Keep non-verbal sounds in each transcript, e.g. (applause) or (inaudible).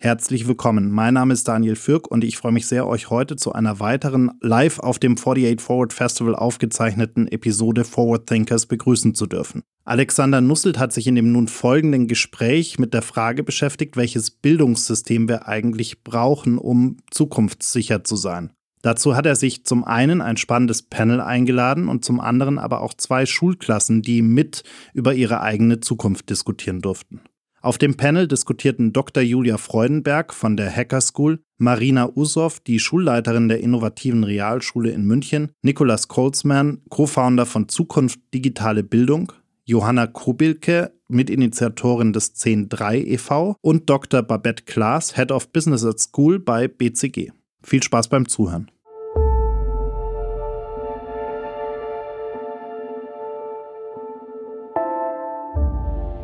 Herzlich willkommen. Mein Name ist Daniel Fürk und ich freue mich sehr, euch heute zu einer weiteren live auf dem 48 Forward Festival aufgezeichneten Episode Forward Thinkers begrüßen zu dürfen. Alexander Nusselt hat sich in dem nun folgenden Gespräch mit der Frage beschäftigt, welches Bildungssystem wir eigentlich brauchen, um zukunftssicher zu sein. Dazu hat er sich zum einen ein spannendes Panel eingeladen und zum anderen aber auch zwei Schulklassen, die mit über ihre eigene Zukunft diskutieren durften. Auf dem Panel diskutierten Dr. Julia Freudenberg von der Hacker School, Marina Usow, die Schulleiterin der innovativen Realschule in München, Nikolas Kolzmann, Co-Founder von Zukunft Digitale Bildung, Johanna Kubilke, Mitinitiatorin des 10.3 e.V. und Dr. Babette Klaas, Head of Business at School bei BCG. Viel Spaß beim Zuhören.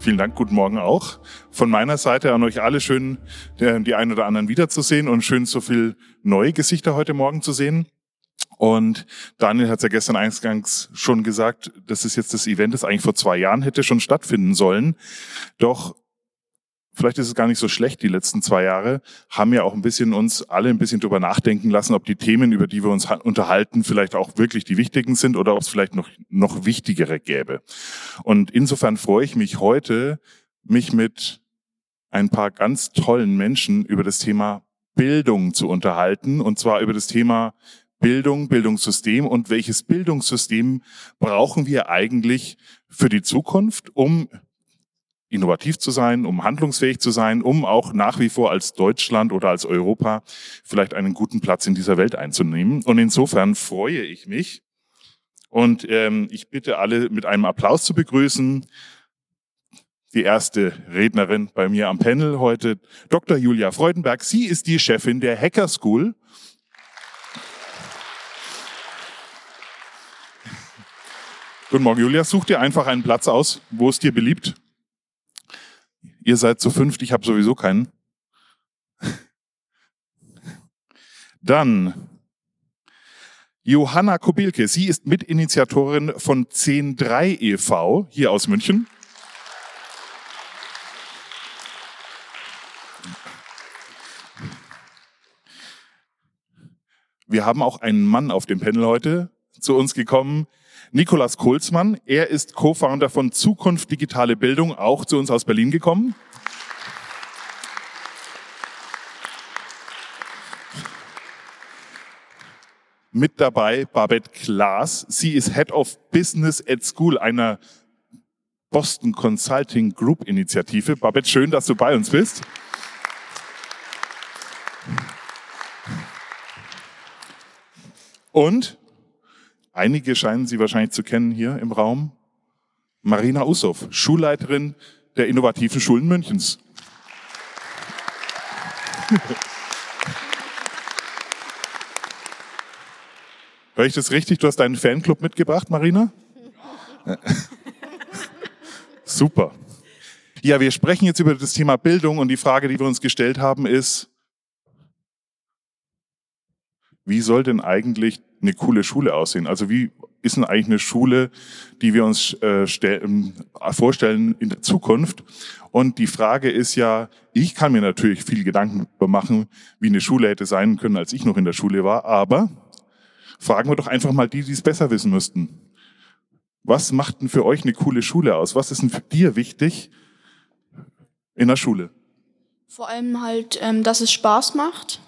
Vielen Dank, guten Morgen auch. Von meiner Seite an euch alle schön, die einen oder anderen wiederzusehen und schön so viel neue Gesichter heute Morgen zu sehen. Und Daniel hat es ja gestern eingangs schon gesagt, das ist jetzt das Event, das eigentlich vor zwei Jahren hätte schon stattfinden sollen. Doch vielleicht ist es gar nicht so schlecht, die letzten zwei Jahre, haben ja auch ein bisschen uns alle ein bisschen drüber nachdenken lassen, ob die Themen, über die wir uns unterhalten, vielleicht auch wirklich die wichtigen sind oder ob es vielleicht noch, noch wichtigere gäbe. Und insofern freue ich mich heute, mich mit ein paar ganz tollen Menschen über das Thema Bildung zu unterhalten, und zwar über das Thema Bildung, Bildungssystem und welches Bildungssystem brauchen wir eigentlich für die Zukunft, um innovativ zu sein, um handlungsfähig zu sein, um auch nach wie vor als Deutschland oder als Europa vielleicht einen guten Platz in dieser Welt einzunehmen. Und insofern freue ich mich und ähm, ich bitte alle mit einem Applaus zu begrüßen. Die erste Rednerin bei mir am Panel heute, Dr. Julia Freudenberg. Sie ist die Chefin der Hacker School. Guten Morgen, Julia. Such dir einfach einen Platz aus, wo es dir beliebt. Ihr seid zu fünft, ich habe sowieso keinen. Dann Johanna Kobilke. Sie ist Mitinitiatorin von 103 e.V. hier aus München. Wir haben auch einen Mann auf dem Panel heute zu uns gekommen, Nikolas Kohlsmann. Er ist Co-Founder von Zukunft Digitale Bildung, auch zu uns aus Berlin gekommen. Mit dabei Babette Klaas. Sie ist Head of Business at School einer Boston Consulting Group Initiative. Babette, schön, dass du bei uns bist. Und Einige scheinen Sie wahrscheinlich zu kennen hier im Raum. Marina Ussow, Schulleiterin der innovativen Schulen Münchens. (laughs) Hör ich das richtig? Du hast deinen Fanclub mitgebracht, Marina? (laughs) Super. Ja, wir sprechen jetzt über das Thema Bildung und die Frage, die wir uns gestellt haben, ist, wie soll denn eigentlich eine coole Schule aussehen? Also wie ist denn eigentlich eine Schule, die wir uns äh, ähm, vorstellen in der Zukunft? Und die Frage ist ja, ich kann mir natürlich viel Gedanken darüber machen, wie eine Schule hätte sein können, als ich noch in der Schule war, aber fragen wir doch einfach mal die, die es besser wissen müssten. Was macht denn für euch eine coole Schule aus? Was ist denn für dir wichtig in der Schule? Vor allem halt, ähm, dass es Spaß macht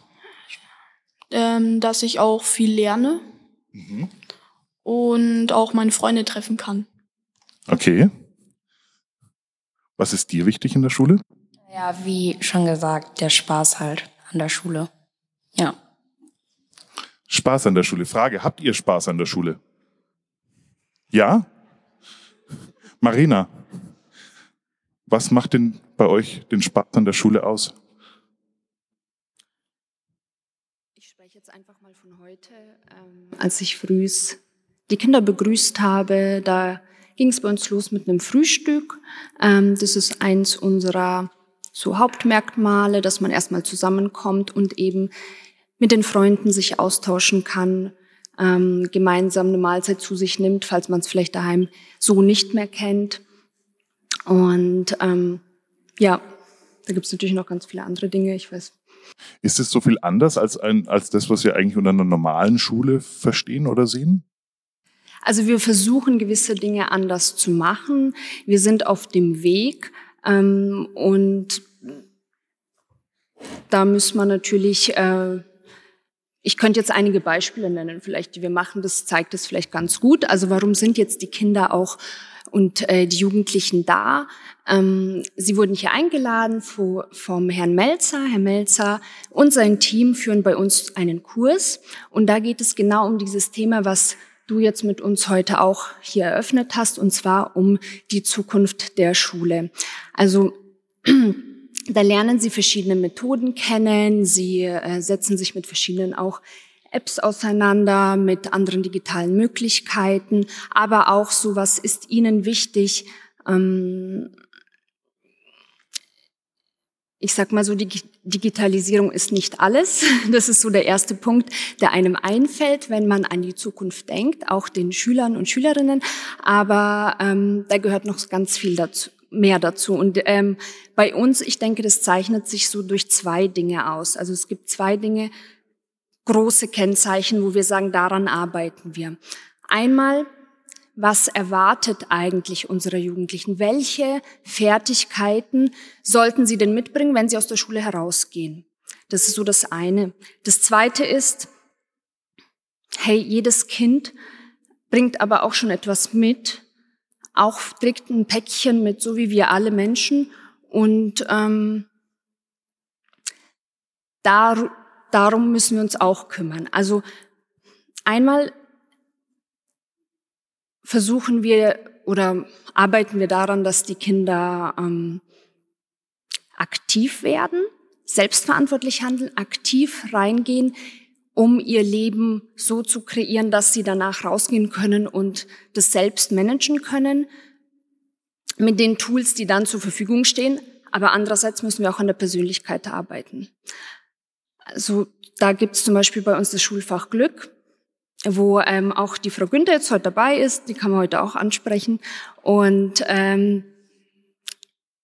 ähm, dass ich auch viel lerne mhm. und auch meine Freunde treffen kann. Okay. Was ist dir wichtig in der Schule? Ja, wie schon gesagt, der Spaß halt an der Schule. Ja. Spaß an der Schule. Frage, habt ihr Spaß an der Schule? Ja? Marina, was macht denn bei euch den Spaß an der Schule aus? Ich spreche jetzt einfach mal von heute. Ähm, als ich früh die Kinder begrüßt habe, da ging es bei uns los mit einem Frühstück. Ähm, das ist eins unserer so Hauptmerkmale, dass man erstmal zusammenkommt und eben mit den Freunden sich austauschen kann, ähm, gemeinsam eine Mahlzeit zu sich nimmt, falls man es vielleicht daheim so nicht mehr kennt. Und ähm, ja, da gibt es natürlich noch ganz viele andere Dinge, ich weiß. Ist es so viel anders als, ein, als das, was wir eigentlich unter einer normalen Schule verstehen oder sehen? Also wir versuchen gewisse Dinge anders zu machen. Wir sind auf dem Weg ähm, und da muss man natürlich, äh, ich könnte jetzt einige Beispiele nennen, vielleicht die wir machen, das zeigt es vielleicht ganz gut. Also warum sind jetzt die Kinder auch und äh, die Jugendlichen da? Ähm, sie wurden hier eingeladen vor, vom Herrn Melzer. Herr Melzer und sein Team führen bei uns einen Kurs und da geht es genau um dieses Thema, was du jetzt mit uns heute auch hier eröffnet hast, und zwar um die Zukunft der Schule. Also (clears throat) da lernen sie verschiedene Methoden kennen, sie äh, setzen sich mit verschiedenen auch Apps auseinander, mit anderen digitalen Möglichkeiten, aber auch so, was ist ihnen wichtig, ähm, ich sag mal so, die Digitalisierung ist nicht alles. (laughs) Das ist so der erste Punkt, der einem einfällt, wenn man an die Zukunft denkt, auch den Schülern und Schülerinnen. Aber ähm, da gehört noch ganz viel dazu, mehr dazu. Und ähm, bei uns, ich denke, das zeichnet sich so durch zwei Dinge aus. Also es gibt zwei Dinge, große Kennzeichen, wo wir sagen, daran arbeiten wir. Einmal was erwartet eigentlich unsere Jugendlichen? Welche Fertigkeiten sollten sie denn mitbringen, wenn sie aus der Schule herausgehen? Das ist so das eine. Das zweite ist, hey, jedes Kind bringt aber auch schon etwas mit, auch trägt ein Päckchen mit, so wie wir alle Menschen. Und ähm, dar, darum müssen wir uns auch kümmern. Also einmal versuchen wir oder arbeiten wir daran, dass die Kinder ähm, aktiv werden, selbstverantwortlich handeln, aktiv reingehen, um ihr Leben so zu kreieren, dass sie danach rausgehen können und das selbst managen können mit den Tools, die dann zur Verfügung stehen. Aber andererseits müssen wir auch an der Persönlichkeit arbeiten. Also da gibt es zum Beispiel bei uns das Schulfach Glück wo ähm, auch die Frau Günther jetzt heute dabei ist, die kann man heute auch ansprechen. Und ähm,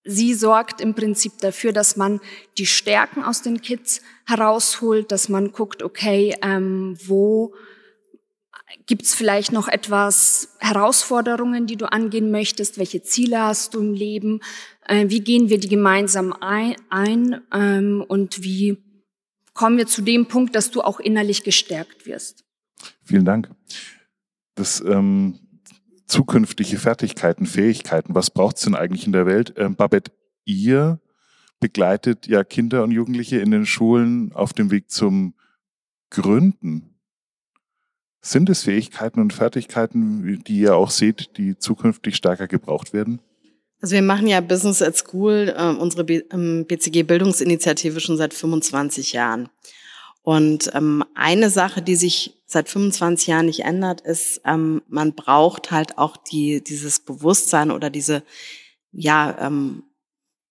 sie sorgt im Prinzip dafür, dass man die Stärken aus den Kids herausholt, dass man guckt, okay, ähm, wo gibt's vielleicht noch etwas Herausforderungen, die du angehen möchtest? Welche Ziele hast du im Leben? Äh, wie gehen wir die gemeinsam ein, ein ähm, und wie kommen wir zu dem Punkt, dass du auch innerlich gestärkt wirst? Vielen Dank. Das ähm, zukünftige Fertigkeiten, Fähigkeiten, was braucht es denn eigentlich in der Welt? Ähm, Babette, ihr begleitet ja Kinder und Jugendliche in den Schulen auf dem Weg zum Gründen. Sind es Fähigkeiten und Fertigkeiten, die ihr auch seht, die zukünftig stärker gebraucht werden? Also wir machen ja Business at School, äh, unsere BCG ähm, Bildungsinitiative schon seit 25 Jahren. Und ähm, eine Sache, die sich seit 25 Jahren nicht ändert, ist, ähm, man braucht halt auch die, dieses Bewusstsein oder diese, ja, ähm,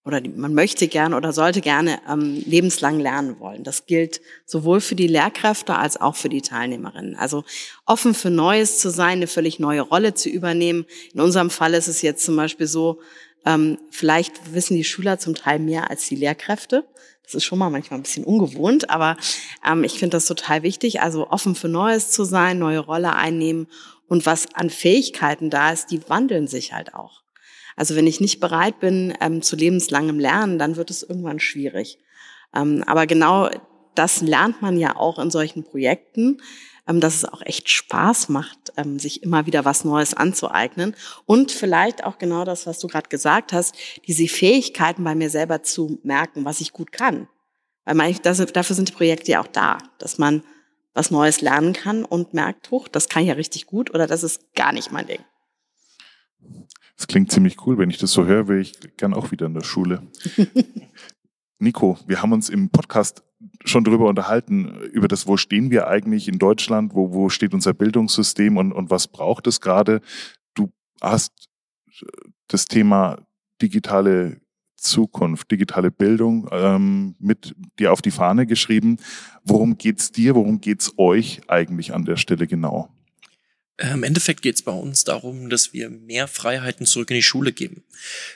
oder man möchte gerne oder sollte gerne ähm, lebenslang lernen wollen. Das gilt sowohl für die Lehrkräfte als auch für die Teilnehmerinnen. Also offen für Neues zu sein, eine völlig neue Rolle zu übernehmen. In unserem Fall ist es jetzt zum Beispiel so, ähm, vielleicht wissen die Schüler zum Teil mehr als die Lehrkräfte. Das ist schon mal manchmal ein bisschen ungewohnt, aber ähm, ich finde das total wichtig. Also offen für Neues zu sein, neue Rolle einnehmen und was an Fähigkeiten da ist, die wandeln sich halt auch. Also wenn ich nicht bereit bin ähm, zu lebenslangem Lernen, dann wird es irgendwann schwierig. Ähm, aber genau das lernt man ja auch in solchen Projekten, ähm, dass es auch echt Spaß macht, ähm, sich immer wieder was Neues anzueignen. Und vielleicht auch genau das, was du gerade gesagt hast, diese Fähigkeiten bei mir selber zu merken, was ich gut kann. Weil man, das, dafür sind die Projekte ja auch da, dass man was Neues lernen kann und merkt, hoch, das kann ich ja richtig gut oder das ist gar nicht mein Ding. Das klingt ziemlich cool. Wenn ich das so höre, wäre ich gern auch wieder in der Schule. (laughs) Nico, wir haben uns im Podcast schon darüber unterhalten, über das, wo stehen wir eigentlich in Deutschland, wo, wo steht unser Bildungssystem und, und was braucht es gerade. Du hast das Thema digitale Zukunft, digitale Bildung ähm, mit dir auf die Fahne geschrieben. Worum geht's dir, worum geht's euch eigentlich an der Stelle genau? Äh, Im Endeffekt geht es bei uns darum, dass wir mehr Freiheiten zurück in die Schule geben.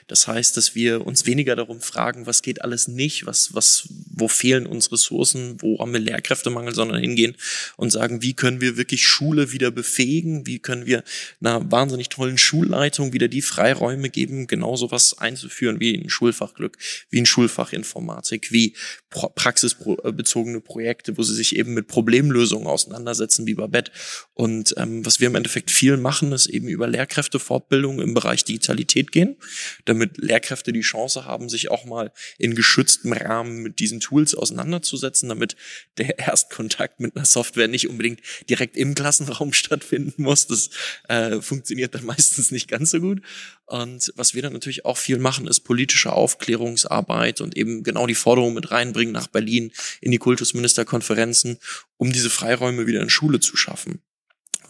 Das heißt, dass wir uns weniger darum fragen, was geht alles nicht, was, was, wo fehlen uns Ressourcen, wo haben wir Lehrkräftemangel, sondern hingehen und sagen, wie können wir wirklich Schule wieder befähigen, wie können wir einer wahnsinnig tollen Schulleitung wieder die Freiräume geben, genauso was einzuführen wie ein Schulfachglück, wie ein Schulfachinformatik, wie praxisbezogene Projekte, wo sie sich eben mit Problemlösungen auseinandersetzen, wie Babette. Und ähm, was wir im Endeffekt viel machen, ist eben über Lehrkräftefortbildung im Bereich Digitalität gehen, damit Lehrkräfte die Chance haben, sich auch mal in geschütztem Rahmen mit diesen Tools auseinanderzusetzen, damit der (laughs) Erstkontakt mit einer Software nicht unbedingt direkt im Klassenraum (laughs) stattfinden muss. Das äh, funktioniert dann (laughs) meistens nicht ganz so gut. Und was wir dann natürlich auch viel machen, ist politische Aufklärungsarbeit und eben genau die Forderung mit reinbringen nach Berlin in die Kultusministerkonferenzen, um diese Freiräume wieder in Schule zu schaffen.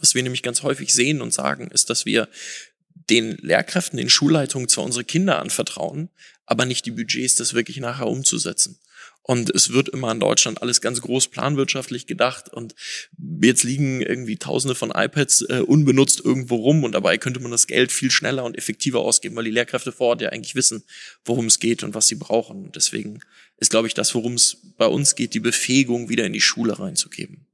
Was wir nämlich ganz häufig sehen und sagen, ist, dass wir den Lehrkräften, den Schulleitungen zwar unsere Kinder anvertrauen, aber nicht die Budgets, das wirklich nachher umzusetzen. Und es wird immer in Deutschland alles ganz groß planwirtschaftlich gedacht und jetzt liegen irgendwie tausende von iPads äh, unbenutzt irgendwo rum und dabei könnte man das Geld viel schneller und effektiver ausgeben, weil die Lehrkräfte vor Ort ja eigentlich wissen, worum es geht und was sie brauchen. Und deswegen ist, glaube ich, das, worum es bei uns geht, die Befähigung wieder in die Schule reinzugeben.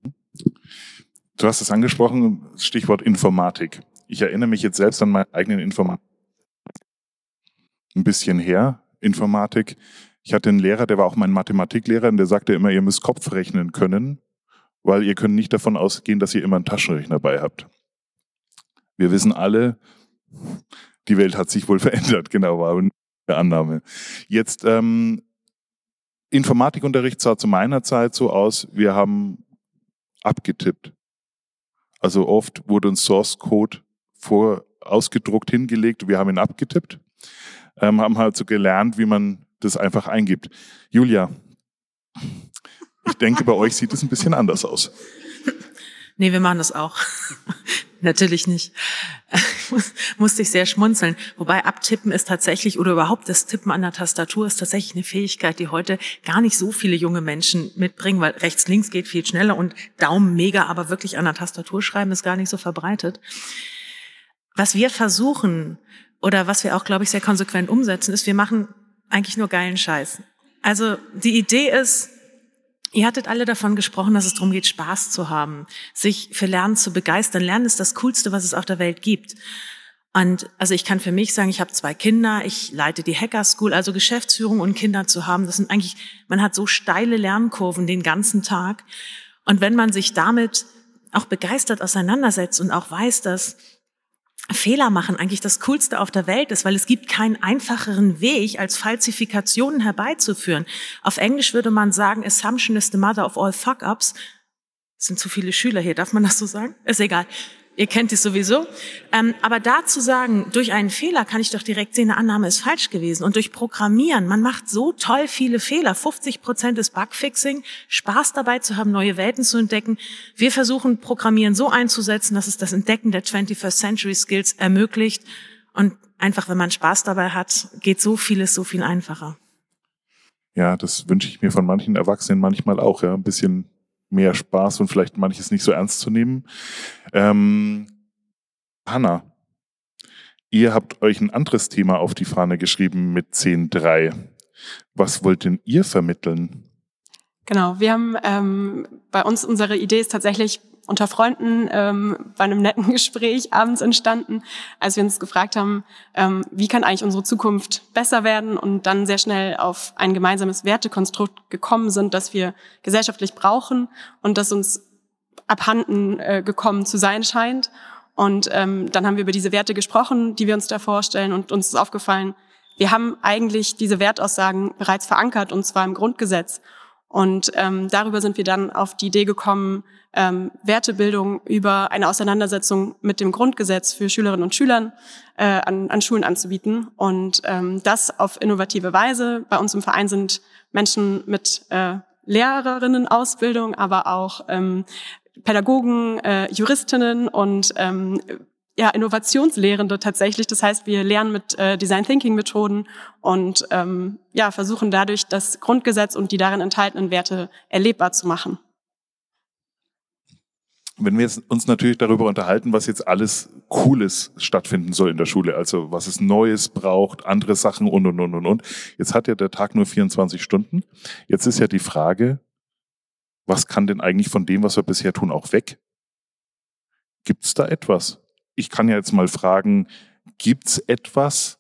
Du hast es angesprochen, Stichwort Informatik. Ich erinnere mich jetzt selbst an meinen eigenen Informatik. Ein bisschen her, Informatik. Ich hatte einen Lehrer, der war auch mein Mathematiklehrer, und der sagte immer, ihr müsst Kopf rechnen können, weil ihr könnt nicht davon ausgehen, dass ihr immer einen Taschenrechner bei habt. Wir wissen alle, die Welt hat sich wohl (laughs) verändert, genau, war eine Annahme. Jetzt, ähm, Informatikunterricht sah zu meiner Zeit so aus, wir haben abgetippt. Also oft wurde uns Source Code vor ausgedruckt hingelegt, wir haben ihn abgetippt, ähm, haben halt so gelernt, wie man das einfach eingibt. Julia, ich denke, bei euch sieht es ein bisschen anders aus. Nee, wir machen das auch. Natürlich nicht. Muss, (laughs) musste ich sehr schmunzeln. Wobei abtippen ist tatsächlich oder überhaupt das Tippen an der Tastatur ist tatsächlich eine Fähigkeit, die heute gar nicht so viele junge Menschen mitbringen, weil rechts, links geht viel schneller und Daumen mega, aber wirklich an der Tastatur schreiben ist gar nicht so verbreitet. Was wir versuchen oder was wir auch, glaube ich, sehr konsequent umsetzen, ist, wir machen eigentlich nur geilen Scheiß. Also die Idee ist, Ihr hattet alle davon gesprochen, dass es darum geht, Spaß zu haben, sich für Lernen zu begeistern. Lernen ist das Coolste, was es auf der Welt gibt. Und also ich kann für mich sagen, ich habe zwei Kinder, ich leite die Hacker School, also Geschäftsführung und Kinder zu haben, das sind eigentlich, man hat so steile Lernkurven den ganzen Tag. Und wenn man sich damit auch begeistert auseinandersetzt und auch weiß, dass Fehler machen eigentlich das Coolste auf der Welt ist, weil es gibt keinen einfacheren Weg, als Falsifikationen herbeizuführen. Auf Englisch würde man sagen, Assumption is the mother of all fuck-ups. Es sind zu viele Schüler hier, darf man das so sagen? Ist egal. Ihr kennt es sowieso. Ähm, aber da zu sagen, durch einen Fehler kann ich doch direkt sehen, eine Annahme ist falsch gewesen. Und durch Programmieren, man macht so toll viele Fehler. 50 Prozent ist Bugfixing, Spaß dabei zu haben, neue Welten zu entdecken. Wir versuchen, Programmieren so einzusetzen, dass es das Entdecken der 21st Century Skills ermöglicht. Und einfach, wenn man Spaß dabei hat, geht so vieles so viel einfacher. Ja, das wünsche ich mir von manchen Erwachsenen manchmal auch, ja, ein bisschen mehr Spaß und vielleicht manches nicht so ernst zu nehmen. Ähm, Hanna, ihr habt euch ein anderes Thema auf die Fahne geschrieben mit 10.3. Was wollt denn ihr vermitteln? Genau, wir haben ähm, bei uns unsere Idee ist tatsächlich unter Freunden ähm, bei einem netten (laughs) Gespräch abends entstanden, als wir uns gefragt haben, ähm, wie kann eigentlich unsere Zukunft besser werden und dann sehr schnell auf ein gemeinsames Wertekonstrukt gekommen sind, das wir gesellschaftlich brauchen und das uns abhanden äh, gekommen zu sein scheint. Und ähm, dann haben wir über diese Werte gesprochen, die wir uns da vorstellen und uns ist aufgefallen, wir haben eigentlich diese Wertaussagen bereits verankert und zwar im Grundgesetz. Und ähm, darüber sind wir dann auf die Idee gekommen, ähm, Wertebildung über eine Auseinandersetzung mit dem Grundgesetz für Schülerinnen und Schülern äh, an, an Schulen anzubieten. Und ähm, das auf innovative Weise. Bei uns im Verein sind Menschen mit äh, Lehrerinnenausbildung, aber auch ähm, Pädagogen, äh, Juristinnen und ähm, ja, Innovationslehrende tatsächlich. Das heißt, wir lernen mit äh, Design Thinking Methoden und ähm, ja, versuchen dadurch das Grundgesetz und die darin enthaltenen Werte erlebbar zu machen. Wenn wir uns natürlich darüber unterhalten, was jetzt alles Cooles stattfinden soll in der Schule, also was es Neues braucht, andere Sachen und, und, und, und, und. Jetzt hat ja der Tag nur 24 Stunden. Jetzt ist ja die Frage, was kann denn eigentlich von dem, was wir bisher tun, auch weg? Gibt es da etwas? Ich kann ja jetzt mal fragen, gibt es etwas,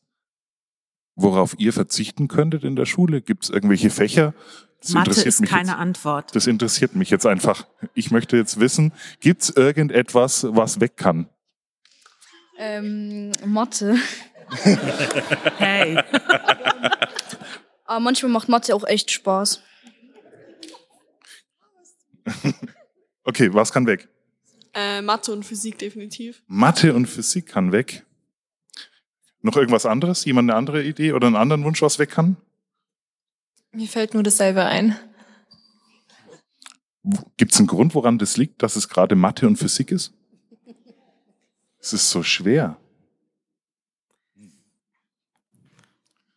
worauf ihr verzichten könntet in der Schule? Gibt es irgendwelche Fächer, das Mathe ist keine jetzt, Antwort. Das interessiert mich jetzt einfach. Ich möchte jetzt wissen, gibt es irgendetwas, was weg kann? Ähm, Mathe. (laughs) hey. Aber (laughs) manchmal macht Mathe auch echt Spaß. (laughs) okay, was kann weg? Äh, Mathe und Physik definitiv. Mathe und Physik kann weg. Noch irgendwas anderes? Jemand eine andere Idee oder einen anderen Wunsch, was weg kann? Mir fällt nur dasselbe ein. Gibt es einen Grund, woran das liegt, dass es gerade Mathe und Physik ist? Es ist so schwer.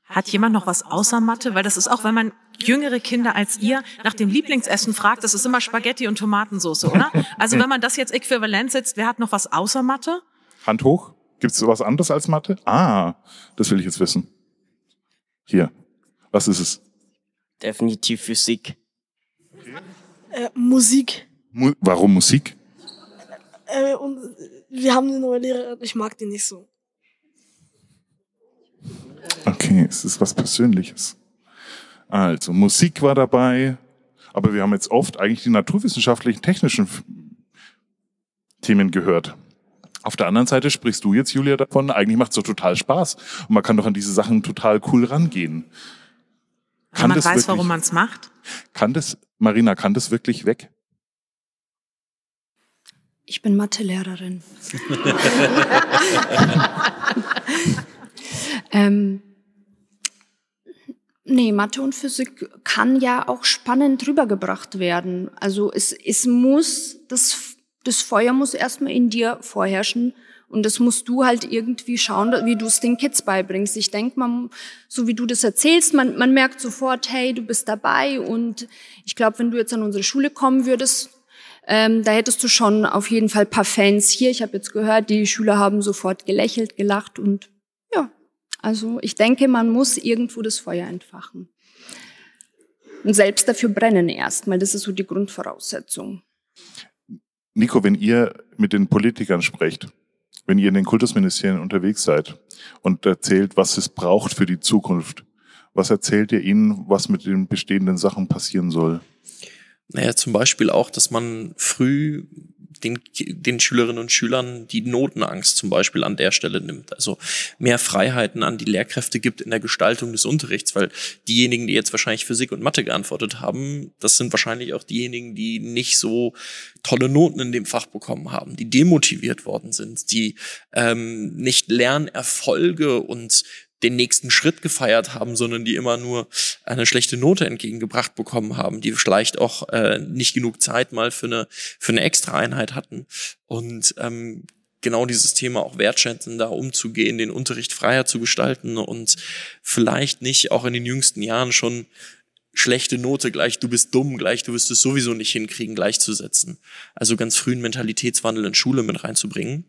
Hat jemand noch was außer Mathe? Weil das ist auch, wenn man jüngere Kinder als ihr nach dem Lieblingsessen fragt, das ist immer Spaghetti und Tomatensauce, oder? Also wenn man das jetzt äquivalent setzt, wer hat noch was außer Mathe? Hand hoch. Gibt es was anderes als Mathe? Ah, das will ich jetzt wissen. Hier. Was ist es? Definitiv Physik. Äh, Musik. Mu warum Musik? Äh, und wir haben eine neue Lehrerin, ich mag die nicht so. Okay, es ist was Persönliches. Also, Musik war dabei, aber wir haben jetzt oft eigentlich die naturwissenschaftlichen, technischen Themen gehört. Auf der anderen Seite sprichst du jetzt, Julia, davon, eigentlich macht es doch total Spaß. Und man kann doch an diese Sachen total cool rangehen. Kann man weiß, wirklich, warum man es macht? Kann das, Marina, kann das wirklich weg? Ich bin Mathelehrerin. (laughs) ähm, nee, Mathe und Physik kann ja auch spannend rübergebracht werden. Also es, es muss, das, das Feuer muss erstmal in dir vorherrschen und das musst du halt irgendwie schauen, wie du es den Kids beibringst. Ich denke mal, so wie du das erzählst, man, man merkt sofort, hey, du bist dabei. Und ich glaube, wenn du jetzt an unsere Schule kommen würdest, ähm, da hättest du schon auf jeden Fall paar Fans hier. Ich habe jetzt gehört, die Schüler haben sofort gelächelt, gelacht und ja, also ich denke, man muss irgendwo das Feuer entfachen. Und selbst dafür brennen erstmal, das ist so die Grundvoraussetzung. Nico, wenn ihr mit den Politikern sprecht, wenn ihr in den Kultusministerien unterwegs seid und erzählt, was es braucht für die Zukunft, was erzählt ihr ihnen, was mit den bestehenden Sachen passieren soll? Naja, zum Beispiel auch, dass man früh den, den Schülerinnen und Schülern die Notenangst zum Beispiel an der Stelle nimmt. Also mehr Freiheiten an die Lehrkräfte gibt in der Gestaltung des Unterrichts, weil diejenigen, die jetzt wahrscheinlich Physik und Mathe geantwortet haben, das sind wahrscheinlich auch diejenigen, die nicht so tolle Noten in dem Fach bekommen haben, die demotiviert worden sind, die ähm, nicht Lernerfolge und den nächsten Schritt gefeiert haben, sondern die immer nur eine schlechte Note entgegengebracht bekommen haben, die vielleicht auch äh, nicht genug Zeit mal für eine für eine extra Einheit hatten und ähm, genau dieses Thema auch wertschätzen, da umzugehen, den Unterricht freier zu gestalten und vielleicht nicht auch in den jüngsten Jahren schon schlechte Note gleich, du bist dumm, gleich, du wirst es sowieso nicht hinkriegen, gleichzusetzen. Also ganz frühen Mentalitätswandel in Schule mit reinzubringen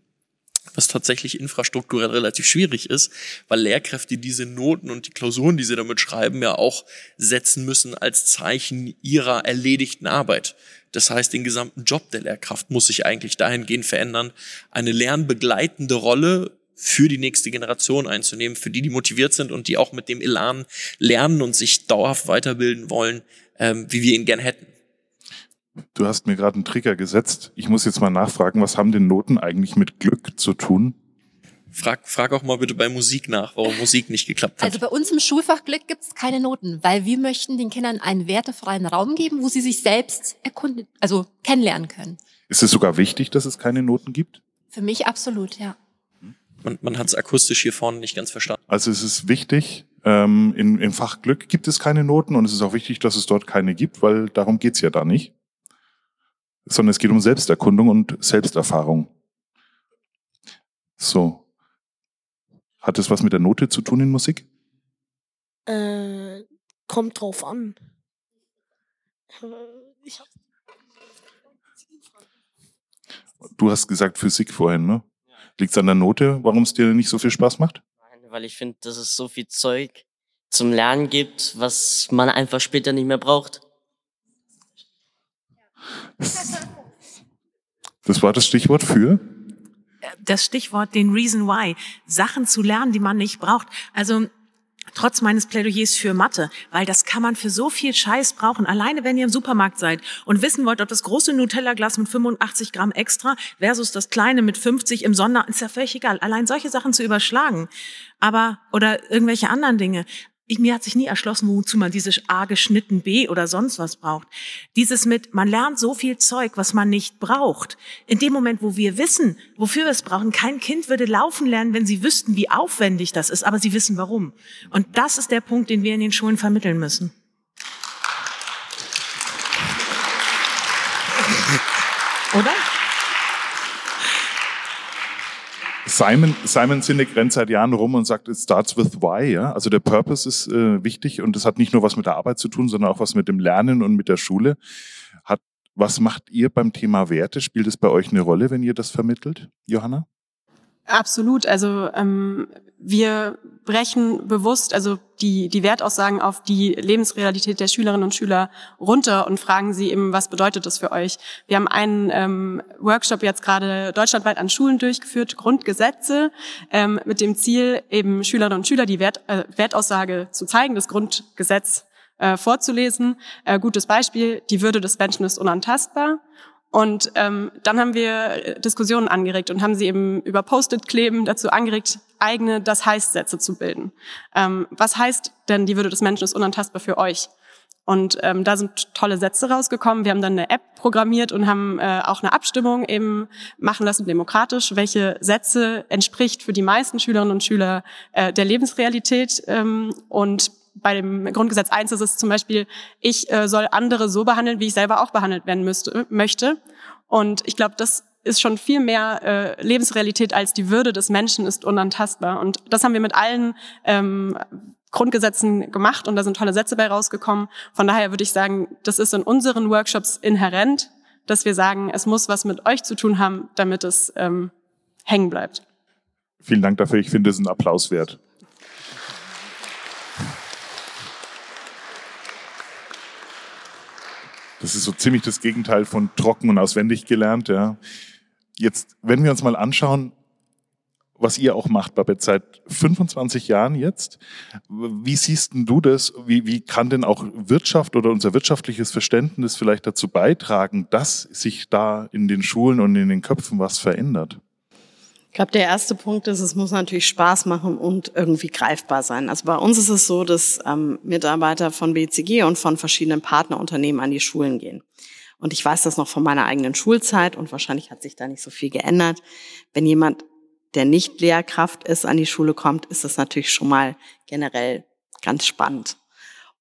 was tatsächlich infrastrukturell relativ schwierig ist, weil Lehrkräfte diese Noten und die Klausuren, die sie damit schreiben, ja auch setzen müssen als Zeichen ihrer erledigten Arbeit. Das heißt, den gesamten Job der Lehrkraft muss sich eigentlich dahingehend verändern, eine lernbegleitende Rolle für die nächste Generation einzunehmen, für die, die motiviert sind und die auch mit dem Elan lernen und sich dauerhaft weiterbilden wollen, ähm, wie wir ihn gern hätten. Du hast mir gerade einen Trigger gesetzt. Ich muss jetzt mal nachfragen, was haben denn Noten eigentlich mit Glück zu tun? Frag, frag auch mal bitte bei Musik nach, warum Musik nicht geklappt hat. Also bei uns im Schulfach Glück gibt es keine Noten, weil wir möchten den Kindern einen wertefreien Raum geben, wo sie sich selbst erkunden, also kennenlernen können. Ist es sogar wichtig, dass es keine Noten gibt? Für mich absolut, ja. Man, man hat es akustisch hier vorne nicht ganz verstanden. Also es ist wichtig, Ähm, in, Im Fach Glück gibt es keine Noten und es ist auch wichtig, dass es dort keine gibt, weil darum geht's ja da nicht. Sondern es geht um Selbsterkundung und Selbsterfahrung. So. Hat es was mit der Note zu tun in Musik? Äh, kommt drauf an. Äh, Ich hab Du hast gesagt Physik vorhin, ne? Liegt's an der Note, warum es dir nicht so viel Spaß macht? Weil ich finde, dass es so viel Zeug zum Lernen gibt, was man einfach später nicht mehr braucht. Das war das Stichwort für? das Stichwort den Reason Why, Sachen zu lernen, die man nicht braucht. Also trotz meines Plädoyers für Mathe, weil das kann man für so viel Scheiß brauchen. Alleine wenn ihr im Supermarkt seid und wissen wollt, ob das große Nutella-Glas mit 85 Gramm extra versus das kleine mit 50 im Sonder, ist ja völlig egal. Allein solche Sachen zu überschlagen. Aber, oder irgendwelche anderen Dinge. Ich, mir hat sich nie erschlossen, wozu man dieses A geschnitten B oder sonst was braucht. Dieses mit, man lernt so viel Zeug, was man nicht braucht. In dem Moment, wo wir wissen, wofür wir es brauchen, kein Kind würde laufen lernen, wenn sie wüssten, wie aufwendig das ist, aber sie wissen warum. Und das ist der Punkt, den wir in den Schulen vermitteln müssen. Oder? Simon, Simon Sinek rennt seit Jahren rum und sagt, it starts with why. Ja? Also der Purpose ist äh, wichtig und das hat nicht nur was mit der Arbeit zu tun, sondern auch was mit dem Lernen und mit der Schule. Hat, was macht ihr beim Thema Werte? Spielt es bei euch eine Rolle, wenn ihr das vermittelt, Johanna? Absolut. Also ähm, wir brechen bewusst also die, die Wertaussagen auf die Lebensrealität der Schülerinnen und Schüler runter und fragen sie eben, was bedeutet das für euch? Wir haben einen ähm, Workshop jetzt gerade deutschlandweit an Schulen durchgeführt, Grundgesetze, ähm, mit dem Ziel, eben Schülerinnen und Schüler die Wert, äh, Wertaussage zu zeigen, das Grundgesetz äh, vorzulesen. Äh, gutes Beispiel, die Würde des Menschen ist unantastbar. Und ähm, dann haben wir Diskussionen angeregt und haben sie eben über Post-it-Kleben dazu angeregt, eigene Das heißt-Sätze zu bilden. Ähm, was heißt denn, die Würde des Menschen ist unantastbar für euch? Und ähm, da sind tolle Sätze rausgekommen. Wir haben dann eine App programmiert und haben äh, auch eine Abstimmung eben machen lassen, demokratisch, welche Sätze entspricht für die meisten Schülerinnen und Schüler äh, der Lebensrealität. Ähm, und bei dem Grundgesetz 1 ist es zum Beispiel, ich äh, soll andere so behandeln, wie ich selber auch behandelt werden müsste, möchte. Und ich glaube, das ist schon viel mehr äh, Lebensrealität als die Würde des Menschen ist unantastbar. Und das haben wir mit allen ähm, Grundgesetzen gemacht und da sind tolle Sätze bei rausgekommen. Von daher würde ich sagen, das ist in unseren Workshops inhärent, dass wir sagen, es muss was mit euch zu tun haben, damit es ähm, hängen bleibt. Vielen Dank dafür. Ich finde es einen Applaus wert. Das ist so ziemlich das Gegenteil von trocken und auswendig gelernt. Ja. Jetzt, wenn wir uns mal anschauen, was ihr auch macht, Babette, seit 25 Jahren jetzt. Wie siehst denn du das? Wie, wie kann denn auch Wirtschaft oder unser wirtschaftliches Verständnis vielleicht dazu beitragen, dass sich da in den Schulen und in den Köpfen was verändert? Ich glaube, der erste Punkt ist, es muss natürlich Spaß machen und irgendwie greifbar sein. Also bei uns ist es so, dass ähm, Mitarbeiter von BCG und von verschiedenen Partnerunternehmen an die Schulen gehen. Und ich weiß das noch von meiner eigenen Schulzeit und wahrscheinlich hat sich da nicht so viel geändert. Wenn jemand, der nicht Lehrkraft ist, an die Schule kommt, ist das natürlich schon mal generell ganz spannend.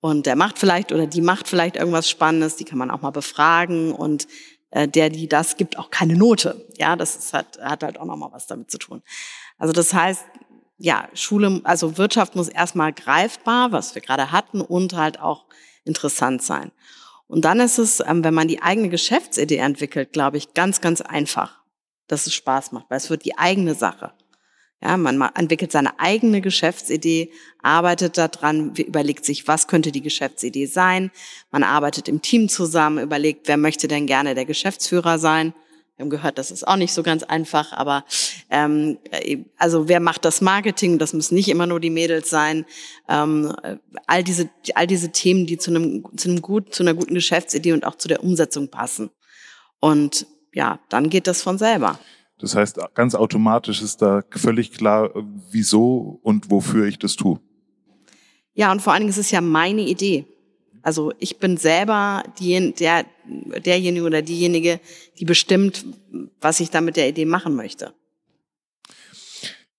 Und der macht vielleicht oder die macht vielleicht irgendwas Spannendes, die kann man auch mal befragen und äh, der, die das gibt, auch keine Note. Ja, das ist, hat, hat halt auch nochmal was damit zu tun. Also das heißt, ja, Schule, also Wirtschaft muss erstmal greifbar, was wir gerade hatten, und halt auch interessant sein. Und dann ist es, ähm, wenn man die eigene Geschäftsidee entwickelt, glaube ich, ganz, ganz einfach, dass es Spaß macht, weil es wird die eigene Sache. Ja, man entwickelt seine eigene Geschäftsidee, arbeitet daran, überlegt sich, was könnte die Geschäftsidee sein. Man arbeitet im Team zusammen, überlegt, wer möchte denn gerne der Geschäftsführer sein. Wir haben gehört, das ist auch nicht so ganz einfach, aber ähm, also wer macht das Marketing? Das müssen nicht immer nur die Mädels sein. Ähm, all diese all diese Themen, die zu einem zu einem gut zu einer guten Geschäftsidee und auch zu der Umsetzung passen. Und ja, dann geht das von selber. Das heißt, ganz automatisch ist da völlig klar, wieso und wofür ich das tue. Ja, und vor allen Dingen ist es ja meine Idee. Also ich bin selber die, der, derjenige oder diejenige, die bestimmt, was ich da mit der Idee machen möchte.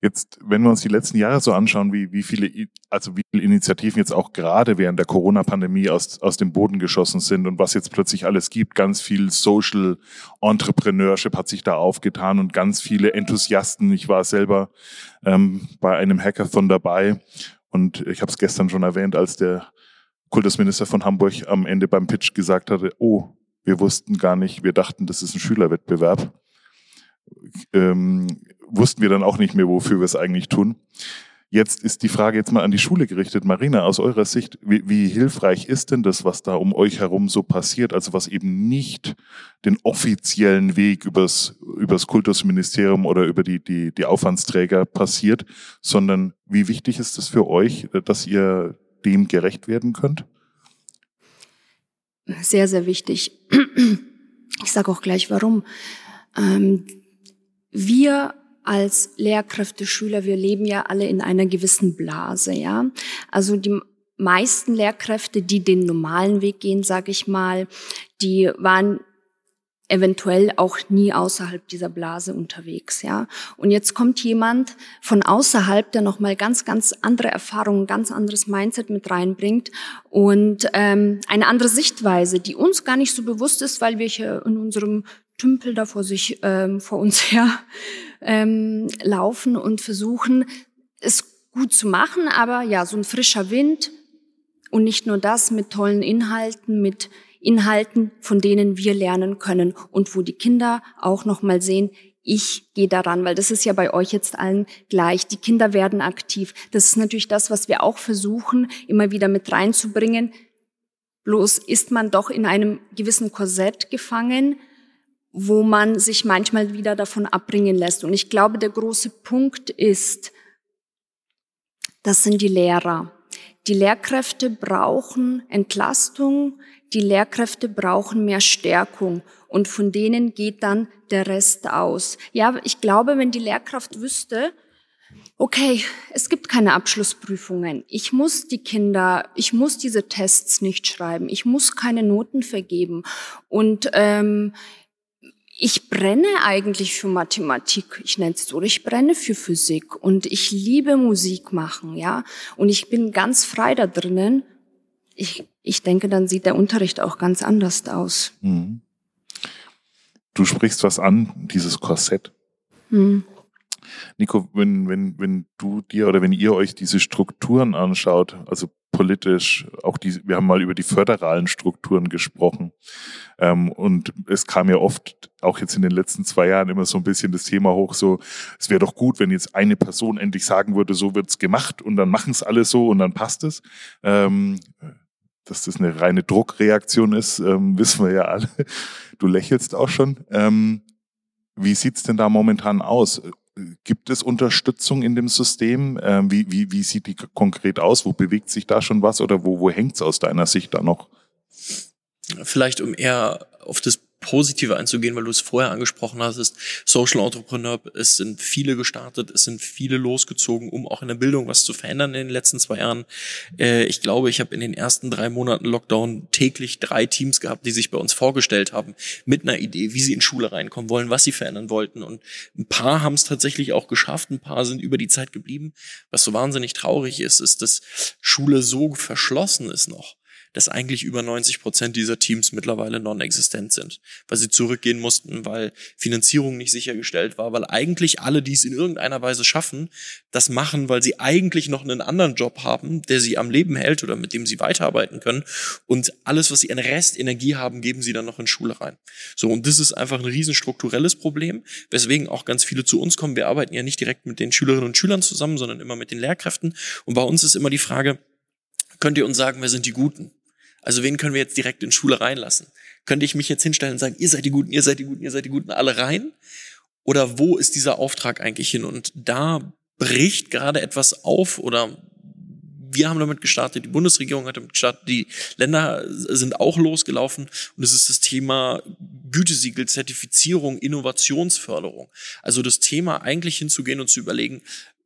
Jetzt, wenn wir uns die letzten Jahre so anschauen, wie, wie viele, also wie viele Initiativen jetzt auch gerade während der Corona-Pandemie aus, aus dem Boden geschossen sind und was jetzt plötzlich alles gibt, ganz viel Social Entrepreneurship hat sich da aufgetan und ganz viele Enthusiasten. Ich war selber ähm, bei einem Hackathon dabei und ich habe es gestern schon erwähnt, als der Kultusminister von Hamburg am Ende beim Pitch gesagt hatte, oh, wir wussten gar nicht, wir dachten, das ist ein Schülerwettbewerb. Ähm, wussten wir dann auch nicht mehr, wofür wir es eigentlich tun. Jetzt ist die Frage jetzt mal an die Schule gerichtet. Marina, aus eurer Sicht, wie, wie, hilfreich ist denn das, was da um euch herum so passiert? Also was eben nicht den offiziellen Weg übers, übers Kultusministerium oder über die, die, die Aufwandsträger passiert, sondern wie wichtig ist es für euch, dass ihr dem gerecht werden könnt? Sehr, sehr wichtig. Ich sage auch gleich warum. Ähm, wir als Lehrkräfte, Schüler, wir leben ja alle in einer gewissen Blase, ja. Also die meisten Lehrkräfte, die den normalen Weg gehen, sage ich mal, die waren eventuell auch nie außerhalb dieser Blase unterwegs, ja. Und jetzt kommt jemand von außerhalb, der nochmal ganz, ganz andere Erfahrungen, ganz anderes Mindset mit reinbringt und ähm, eine andere Sichtweise, die uns gar nicht so bewusst ist, weil wir hier in unserem Tümpel da vor sich, ähm, vor uns (laughs) her ähm, laufen und versuchen, es gut zu machen. Aber ja, so ein frischer Wind und nicht nur das mit tollen Inhalten, mit Inhalten, von denen wir lernen können und wo die Kinder auch noch mal sehen, ich gehe daran, weil das ist ja bei euch jetzt allen gleich. Die Kinder werden aktiv. Das ist natürlich das, was wir auch versuchen, immer wieder mit reinzubringen. Bloß ist man doch in einem gewissen Korsett gefangen wo man sich manchmal wieder davon abbringen lässt. Und ich glaube, der große Punkt ist, das sind die Lehrer. Die Lehrkräfte brauchen Entlastung, die Lehrkräfte brauchen mehr Stärkung und von denen geht dann der Rest aus. Ja, ich glaube, wenn die Lehrkraft wüsste, okay, es gibt keine Abschlussprüfungen, ich muss die Kinder, ich muss diese Tests nicht schreiben, ich muss keine Noten vergeben und ähm, ich brenne eigentlich für Mathematik, ich nenne es so, ich brenne für Physik und ich liebe Musik machen, ja, und ich bin ganz frei da drinnen. Ich, ich denke, dann sieht der Unterricht auch ganz anders aus. Mhm. Du sprichst was an, dieses Korsett. Mhm. Nico, wenn, wenn, wenn du dir oder wenn ihr euch diese Strukturen anschaut, also politisch, auch die, wir haben mal über die föderalen Strukturen gesprochen. Ähm, und es kam ja oft, auch jetzt in den letzten zwei Jahren, immer so ein bisschen das Thema hoch, so, es wäre doch gut, wenn jetzt eine Person endlich sagen würde, so wird's gemacht und dann machen es alle so und dann passt es. Ähm, dass das eine reine Druckreaktion ist, ähm, (laughs) wissen wir ja alle. Du lächelst auch schon. Ähm, wie sieht's denn da momentan aus? Gibt es Unterstützung in dem System? Ähm, wie, wie, wie sieht die konkret aus? Wo bewegt sich da schon was oder wo, wo hängt es aus deiner Sicht da noch? Vielleicht um eher auf das Positive einzugehen, weil du es vorher angesprochen hast, Social Entrepreneur, es sind viele gestartet, es sind viele losgezogen, um auch in der Bildung was zu verändern in den letzten zwei Jahren. Äh, ich glaube, ich habe in den ersten drei Monaten Lockdown täglich drei Teams gehabt, die sich bei uns vorgestellt haben mit einer Idee, wie sie in Schule reinkommen wollen, was sie verändern wollten. Und ein paar haben es tatsächlich auch geschafft, ein paar sind über die Zeit geblieben. Was so wahnsinnig traurig ist, ist, dass Schule so verschlossen ist noch dass eigentlich über 90 Prozent dieser Teams mittlerweile non-existent sind, weil sie zurückgehen mussten, weil Finanzierung nicht sichergestellt war, weil eigentlich alle, die es in irgendeiner Weise schaffen, das machen, weil sie eigentlich noch einen anderen Job haben, der sie am Leben hält oder mit dem sie weiterarbeiten können und alles, was sie an Restenergie haben, geben sie dann noch in Schule rein. So, und das ist einfach ein riesen strukturelles Problem, weswegen auch ganz viele zu uns kommen. Wir arbeiten ja nicht direkt mit den Schülerinnen und Schülern zusammen, sondern immer mit den Lehrkräften. Und bei uns ist immer die Frage, könnt ihr uns sagen, wer sind die Guten? Also wen können wir jetzt direkt in Schule reinlassen? Könnte ich mich jetzt hinstellen und sagen, ihr seid die Guten, ihr seid die Guten, ihr seid die Guten, alle rein? Oder wo ist dieser Auftrag eigentlich hin? Und da bricht gerade etwas auf oder wir haben damit gestartet, die Bundesregierung hat damit gestartet, die Länder sind auch losgelaufen und es ist das Thema Gütesiegel, Zertifizierung, Innovationsförderung. Also das Thema eigentlich hinzugehen und zu überlegen,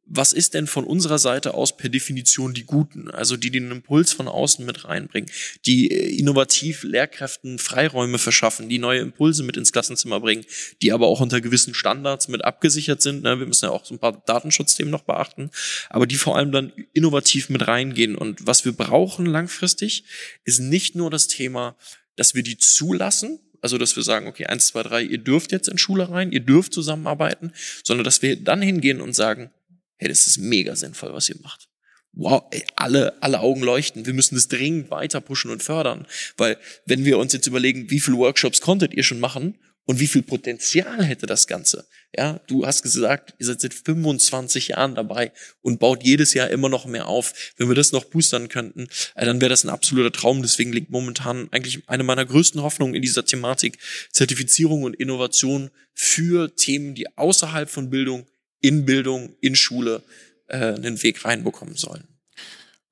was ist denn von unserer Seite aus per Definition die Guten? Also die den Impuls von außen mit reinbringen, die äh, innovativ Lehrkräften Freiräume verschaffen, die neue Impulse mit ins Klassenzimmer bringen, die aber auch unter gewissen Standards mit abgesichert sind. Ne? Wir müssen ja auch so ein paar Datenschutzthemen noch beachten, aber die vor allem dann innovativ mit reingehen. Und was wir brauchen langfristig, ist nicht nur das Thema, dass wir die zulassen, also, dass wir sagen, okay, eins, zwei, drei, ihr dürft jetzt in Schule rein, ihr dürft zusammenarbeiten, sondern dass wir dann hingehen und sagen, hey, das ist mega sinnvoll, was ihr macht. Wow, ey, alle, alle Augen leuchten. Wir müssen das dringend weiter pushen und fördern. Weil, wenn wir uns jetzt überlegen, wie viele Workshops konntet ihr schon machen und wie viel Potenzial hätte das Ganze? Ja, du hast gesagt, ihr seid seit 25 Jahren dabei und baut jedes Jahr immer noch mehr auf. Wenn wir das noch boostern könnten, äh, dann wäre das ein absoluter Traum. Deswegen liegt momentan eigentlich eine meiner größten Hoffnungen in dieser Thematik Zertifizierung und Innovation für Themen, die außerhalb von Bildung in Bildung, in Schule äh, einen Weg reinbekommen sollen.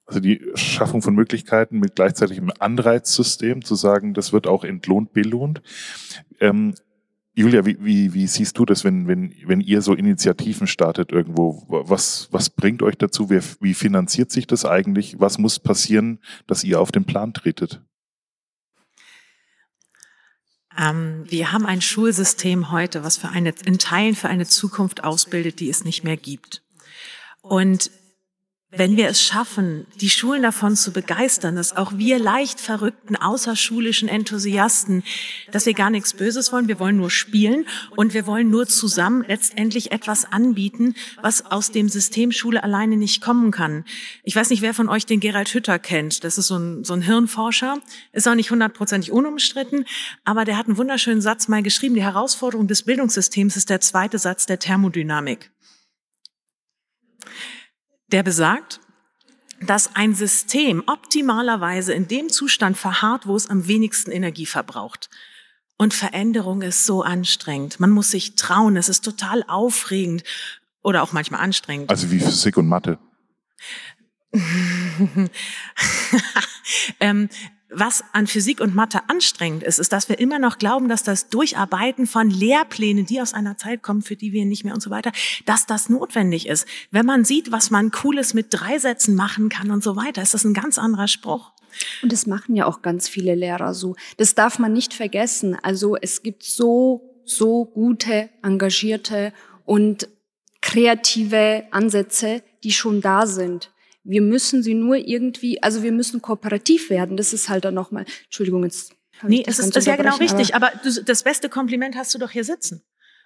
Also die Schaffung von Möglichkeiten mit gleichzeitigem Anreizsystem, zu sagen, das wird auch entlohnt, belohnt. Ähm, Julia, wie, wie, wie siehst du das, wenn, wenn, wenn ihr so Initiativen startet irgendwo? Was, was bringt euch dazu? Wie, wie finanziert sich das eigentlich? Was muss passieren, dass ihr auf den Plan tretet? Ähm, wir haben ein Schulsystem heute, was für eine, in Teilen für eine Zukunft ausbildet, die es nicht mehr gibt. Und wenn wir es schaffen, die Schulen davon zu begeistern, dass auch wir leicht verrückten, außerschulischen Enthusiasten, dass wir gar nichts Böses wollen, wir wollen nur spielen und wir wollen nur zusammen letztendlich etwas anbieten, was aus dem System Schule alleine nicht kommen kann. Ich weiß nicht, wer von euch den Gerald Hütter kennt. Das ist so ein, so ein Hirnforscher, ist auch nicht hundertprozentig unumstritten, aber der hat einen wunderschönen Satz mal geschrieben. Die Herausforderung des Bildungssystems ist der zweite Satz der Thermodynamik der besagt, dass ein System optimalerweise in dem Zustand verharrt, wo es am wenigsten Energie verbraucht. Und Veränderung ist so anstrengend. Man muss sich trauen. Es ist total aufregend oder auch manchmal anstrengend. Also wie Physik und Mathe. (laughs) ähm, was an Physik und Mathe anstrengend ist, ist, dass wir immer noch glauben, dass das Durcharbeiten von Lehrplänen, die aus einer Zeit kommen, für die wir nicht mehr und so weiter, dass das notwendig ist. Wenn man sieht, was man Cooles mit drei Sätzen machen kann und so weiter, ist das ein ganz anderer Spruch. Und das machen ja auch ganz viele Lehrer so. Das darf man nicht vergessen. Also es gibt so, so gute, engagierte und kreative Ansätze, die schon da sind. Wir müssen sie nur irgendwie, also wir müssen kooperativ werden. Das ist halt dann nochmal, Entschuldigung, jetzt. Nee, es ist, ist ja genau richtig, aber, aber du, das beste Kompliment hast du doch hier sitzen.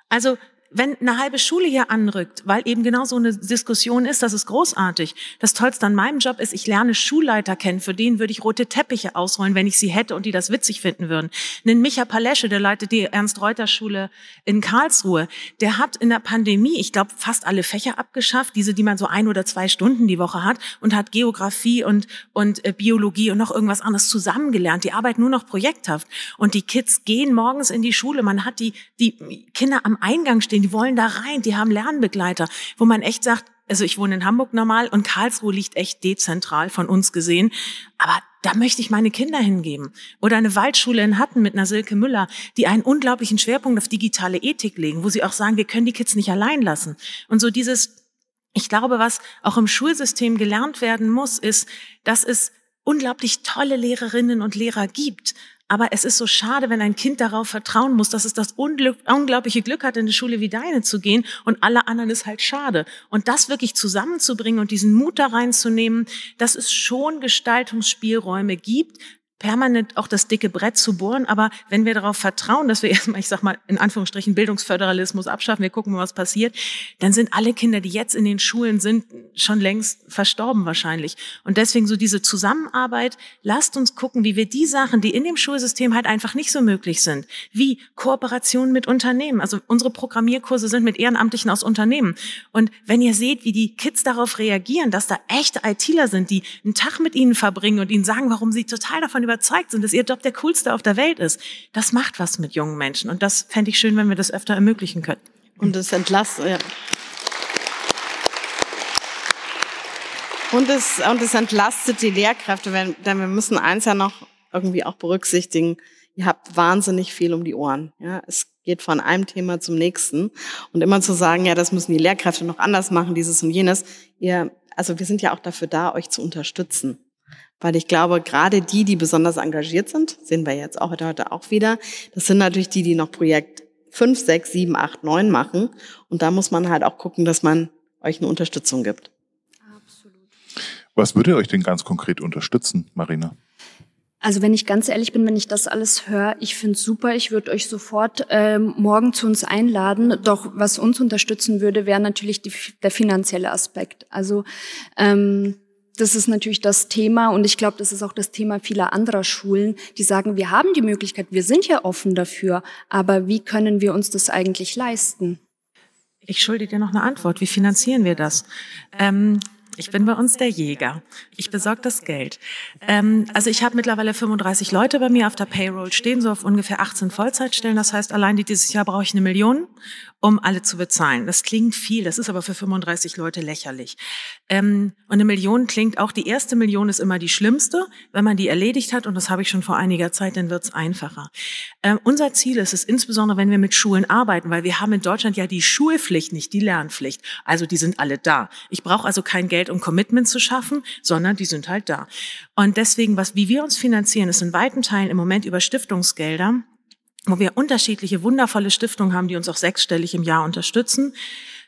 Also wenn eine halbe Schule hier anrückt, weil eben genau so eine Diskussion ist, das ist großartig. Das Tollste an meinem Job ist, ich lerne Schulleiter kennen, für den würde ich rote Teppiche ausrollen, wenn ich sie hätte und die das witzig finden würden. Einen Micha Palesche, der leitet die Ernst-Reuter-Schule in Karlsruhe, der hat in der Pandemie, ich glaube, fast alle Fächer abgeschafft, diese, die man so ein oder zwei Stunden die Woche hat und hat Geografie und, und äh, Biologie und noch irgendwas anderes zusammengelernt. Die arbeiten nur noch projekthaft. Und die Kids gehen morgens in die Schule. Man hat die, die Kinder am Eingang stehen, die wollen da rein, die haben Lernbegleiter, wo man echt sagt, also ich wohne in Hamburg normal und Karlsruhe liegt echt dezentral von uns gesehen, aber da möchte ich meine Kinder hingeben. Oder eine Waldschule in Hatten mit einer Silke Müller, die einen unglaublichen Schwerpunkt auf digitale Ethik legen, wo sie auch sagen, wir können die Kids nicht allein lassen. Und so dieses, ich glaube, was auch im Schulsystem gelernt werden muss, ist, dass es unglaublich tolle Lehrerinnen und Lehrer gibt, aber es ist so schade, wenn ein Kind darauf vertrauen muss, dass es das unglaubliche Glück hat, in eine Schule wie deine zu gehen und alle anderen ist halt schade. Und das wirklich zusammenzubringen und diesen Mut da reinzunehmen, dass es schon Gestaltungsspielräume gibt, permanent auch das dicke Brett zu bohren, aber wenn wir darauf vertrauen, dass wir (laughs) erstmal, ich sag mal, in Anführungsstrichen Bildungsföderalismus abschaffen, wir gucken mal, was passiert, dann sind alle Kinder, die jetzt in den Schulen sind, schon längst verstorben wahrscheinlich. Und deswegen so diese Zusammenarbeit, lasst uns gucken, wie wir die Sachen, die in dem Schulsystem halt einfach nicht so möglich sind, wie Kooperation mit Unternehmen. Also unsere Programmierkurse sind mit Ehrenamtlichen aus Unternehmen. Und wenn ihr seht, wie die Kids darauf reagieren, dass da echte ITler sind, die einen Tag mit ihnen verbringen und ihnen sagen, warum sie total davon überzeugt sind, dass ihr Job der coolste auf der Welt ist. Das macht was mit jungen Menschen. Und das fände ich schön, wenn wir das öfter ermöglichen könnten. Und es entlastet, ja. Und es, und es entlastet die Lehrkräfte, denn wir müssen eins ja noch irgendwie auch berücksichtigen. ihr habt wahnsinnig viel um die Ohren. Ja, es geht von einem Thema zum nächsten und immer zu sagen, ja, das müssen die Lehrkräfte noch anders machen, dieses und jenes. Ihr, also wir sind ja auch dafür da, euch zu unterstützen. Weil ich glaube, gerade die, die besonders engagiert sind, sehen wir jetzt auch heute auch wieder, das sind natürlich die, die noch Projekt 5, 6, 7, 8, 9 machen. Und da muss man halt auch gucken, dass man euch eine Unterstützung gibt. Was würde euch denn ganz konkret unterstützen, Marina? Also wenn ich ganz ehrlich bin, wenn ich das alles höre, ich finde es super. Ich würde euch sofort ähm, morgen zu uns einladen. Doch was uns unterstützen würde, wäre natürlich die, der finanzielle Aspekt. Also ähm, das ist natürlich das Thema und ich glaube, das ist auch das Thema vieler anderer Schulen, die sagen, wir haben die Möglichkeit, wir sind ja offen dafür, aber wie können wir uns das eigentlich leisten? Ich schulde dir noch eine Antwort. Wie finanzieren wir das? Ähm, ich bin bei uns der Jäger. Ich besorge das Geld. Ähm, also ich habe mittlerweile 35 Leute bei mir auf der Payroll stehen, so auf ungefähr 18 Vollzeitstellen. Das heißt, allein dieses Jahr brauche ich eine Million um alle zu bezahlen. Das klingt viel, das ist aber für 35 Leute lächerlich. Ähm, und eine Million klingt auch, die erste Million ist immer die schlimmste. Wenn man die erledigt hat, und das habe ich schon vor einiger Zeit, dann wird's einfacher. Ähm, unser Ziel ist es, insbesondere wenn wir mit Schulen arbeiten, weil wir haben in Deutschland ja die Schulpflicht, nicht die Lernpflicht. Also die sind alle da. Ich brauche also kein Geld, um Commitment zu schaffen, sondern die sind halt da. Und deswegen, was, wie wir uns finanzieren, ist in weiten Teilen im Moment über Stiftungsgelder wo wir unterschiedliche wundervolle Stiftungen haben, die uns auch sechsstellig im Jahr unterstützen.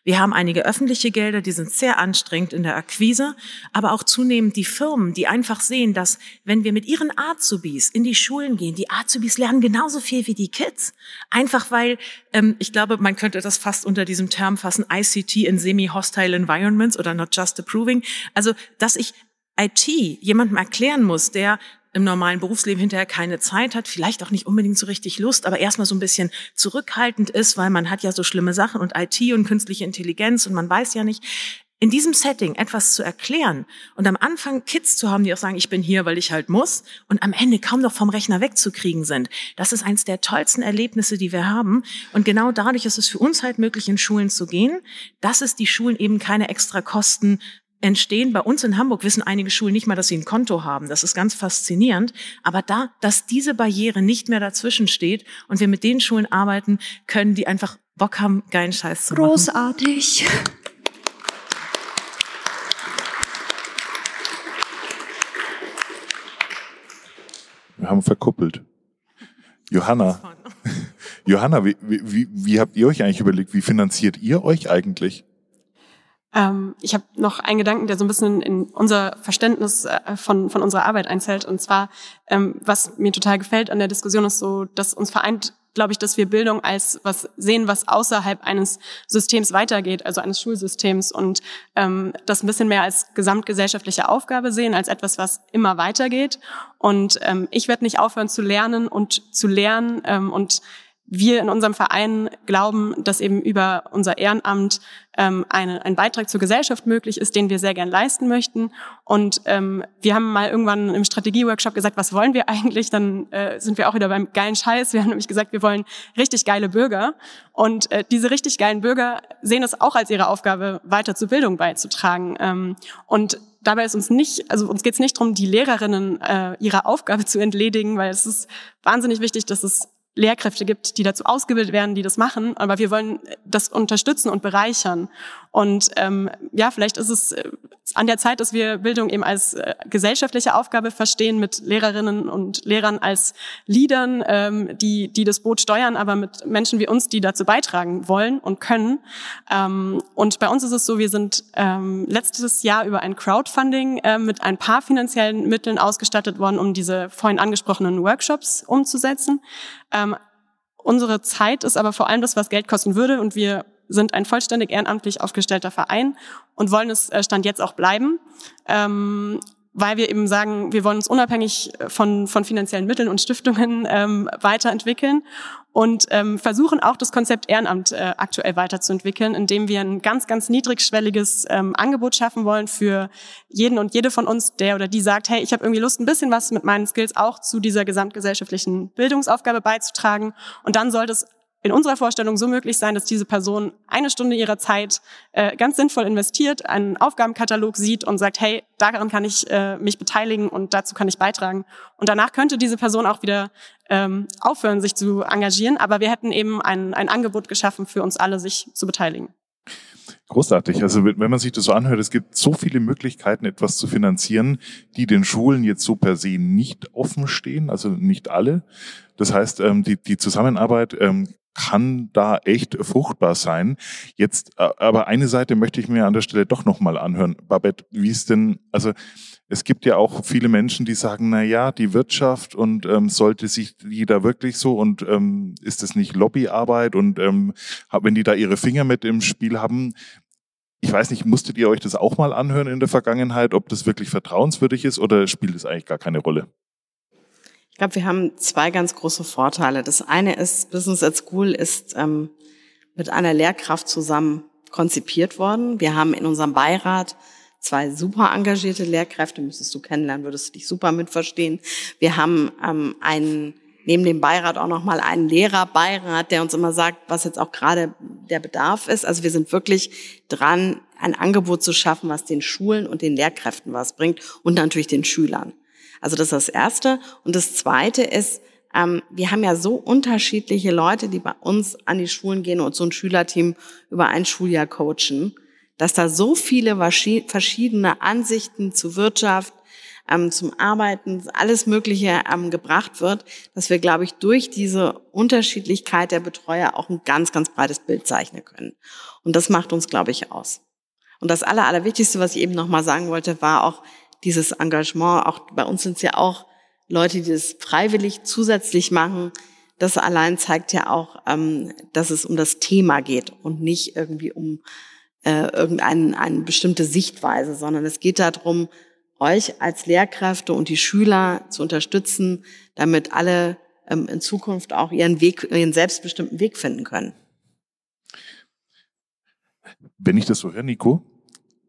Wir haben einige öffentliche Gelder, die sind sehr anstrengend in der Akquise, aber auch zunehmend die Firmen, die einfach sehen, dass wenn wir mit ihren Azubis in die Schulen gehen, die Azubis lernen genauso viel wie die Kids. Einfach weil, ähm, ich glaube, man könnte das fast unter diesem Term fassen, ICT in semi-hostile environments oder not just approving. Also, dass ich IT jemandem erklären muss, der im normalen Berufsleben hinterher keine Zeit hat, vielleicht auch nicht unbedingt so richtig Lust, aber erstmal so ein bisschen zurückhaltend ist, weil man hat ja so schlimme Sachen und IT und künstliche Intelligenz und man weiß ja nicht. In diesem Setting etwas zu erklären und am Anfang Kids zu haben, die auch sagen, ich bin hier, weil ich halt muss und am Ende kaum noch vom Rechner wegzukriegen sind. Das ist eins der tollsten Erlebnisse, die wir haben. Und genau dadurch ist es für uns halt möglich, in Schulen zu gehen, dass es die Schulen eben keine extra Kosten entstehen. Bei uns in Hamburg wissen einige Schulen nicht mal, dass sie ein Konto haben. Das ist ganz faszinierend. Aber da, dass diese Barriere nicht mehr dazwischen steht und wir mit den Schulen arbeiten können, die einfach Bock haben, geilen Scheiß zu machen. Großartig. Wir haben verkuppelt. Johanna, (laughs) Johanna, wie, wie, wie habt ihr euch eigentlich überlegt, wie finanziert ihr euch eigentlich? Ähm, ich habe noch einen Gedanken, der so ein bisschen in unser Verständnis äh, von, von unserer Arbeit einzählt. Und zwar, ähm, was mir total gefällt an der Diskussion, ist so, dass uns vereint, glaube ich, dass wir Bildung als was sehen, was außerhalb eines Systems weitergeht, also eines Schulsystems und ähm, das ein bisschen mehr als gesamtgesellschaftliche Aufgabe sehen, als etwas, was immer weitergeht. Und ähm, ich werde nicht aufhören zu lernen und zu lernen ähm, und wir in unserem Verein glauben, dass eben über unser Ehrenamt ähm, eine, ein Beitrag zur Gesellschaft möglich ist, den wir sehr gern leisten möchten. Und ähm, wir haben mal irgendwann im Strategieworkshop gesagt, was wollen wir eigentlich? Dann äh, sind wir auch wieder beim geilen Scheiß. Wir haben nämlich gesagt, wir wollen richtig geile Bürger. Und äh, diese richtig geilen Bürger sehen es auch als ihre Aufgabe, weiter zur Bildung beizutragen. Ähm, und dabei ist uns nicht, also uns geht es nicht darum, die Lehrerinnen äh, ihrer Aufgabe zu entledigen, weil es ist wahnsinnig wichtig, dass es Lehrkräfte gibt, die dazu ausgebildet werden, die das machen, aber wir wollen das unterstützen und bereichern. Und ähm, ja, vielleicht ist es äh, an der Zeit, dass wir Bildung eben als äh, gesellschaftliche Aufgabe verstehen, mit Lehrerinnen und Lehrern als Leadern, ähm, die, die das Boot steuern, aber mit Menschen wie uns, die dazu beitragen wollen und können. Ähm, und bei uns ist es so, wir sind ähm, letztes Jahr über ein Crowdfunding äh, mit ein paar finanziellen Mitteln ausgestattet worden, um diese vorhin angesprochenen Workshops umzusetzen. Ähm, unsere Zeit ist aber vor allem das, was Geld kosten würde und wir sind ein vollständig ehrenamtlich aufgestellter Verein und wollen es äh, Stand jetzt auch bleiben. Ähm, weil wir eben sagen, wir wollen uns unabhängig von, von finanziellen Mitteln und Stiftungen ähm, weiterentwickeln und ähm, versuchen auch das Konzept Ehrenamt äh, aktuell weiterzuentwickeln, indem wir ein ganz, ganz niedrigschwelliges ähm, Angebot schaffen wollen für jeden und jede von uns, der oder die sagt, hey, ich habe irgendwie Lust, ein bisschen was mit meinen Skills auch zu dieser gesamtgesellschaftlichen Bildungsaufgabe beizutragen. Und dann sollte es in unserer Vorstellung so möglich sein, dass diese Person eine Stunde ihrer Zeit äh, ganz sinnvoll investiert, einen Aufgabenkatalog sieht und sagt, hey, daran kann ich äh, mich beteiligen und dazu kann ich beitragen. Und danach könnte diese Person auch wieder ähm, aufhören, sich zu engagieren, aber wir hätten eben ein, ein Angebot geschaffen für uns alle, sich zu beteiligen. Großartig. Also wenn man sich das so anhört, es gibt so viele Möglichkeiten, etwas zu finanzieren, die den Schulen jetzt so per se nicht offen stehen, also nicht alle. Das heißt, ähm, die, die Zusammenarbeit ähm, kann da echt fruchtbar sein. Jetzt, äh, aber eine Seite möchte ich mir an der Stelle doch nochmal anhören. Babette, wie ist denn, also es gibt ja auch viele Menschen, die sagen, na ja, die Wirtschaft und ähm, sollte sich die da wirklich so und ähm, ist es nicht Lobbyarbeit und ähm, wenn die da ihre Finger mit im Spiel haben, ich weiß nicht, musstet ihr euch das auch mal anhören in der Vergangenheit, ob das wirklich vertrauenswürdig ist oder spielt es eigentlich gar keine Rolle? Ich glaube, wir haben zwei ganz große Vorteile. Das eine ist, Business at School ist ähm, mit einer Lehrkraft zusammen konzipiert worden. Wir haben in unserem Beirat zwei super engagierte Lehrkräfte, müsstest du kennenlernen, würdest du dich super mitverstehen. Wir haben ähm, einen neben dem Beirat auch noch mal einen Lehrerbeirat, der uns immer sagt, was jetzt auch gerade der Bedarf ist. Also wir sind wirklich dran, ein Angebot zu schaffen, was den Schulen und den Lehrkräften was bringt und natürlich den Schülern. Also das ist das Erste. Und das Zweite ist, ähm, wir haben ja so unterschiedliche Leute, die bei uns an die Schulen gehen und so ein Schülerteam über ein Schuljahr coachen dass da so viele verschiedene Ansichten zu Wirtschaft, ähm, zum Arbeiten, alles Mögliche ähm, gebracht wird, dass wir, glaube ich, durch diese Unterschiedlichkeit der Betreuer auch ein ganz, ganz breites Bild zeichnen können. Und das macht uns, glaube ich, aus. Und das Aller, Allerwichtigste, was ich eben nochmal sagen wollte, war auch dieses Engagement. Auch bei uns sind es ja auch Leute, die das freiwillig zusätzlich machen. Das allein zeigt ja auch, ähm, dass es um das Thema geht und nicht irgendwie um äh, irgendeine eine bestimmte Sichtweise, sondern es geht darum, euch als Lehrkräfte und die Schüler zu unterstützen, damit alle ähm, in Zukunft auch ihren Weg, ihren selbstbestimmten Weg finden können. Wenn ich das so höre, Nico,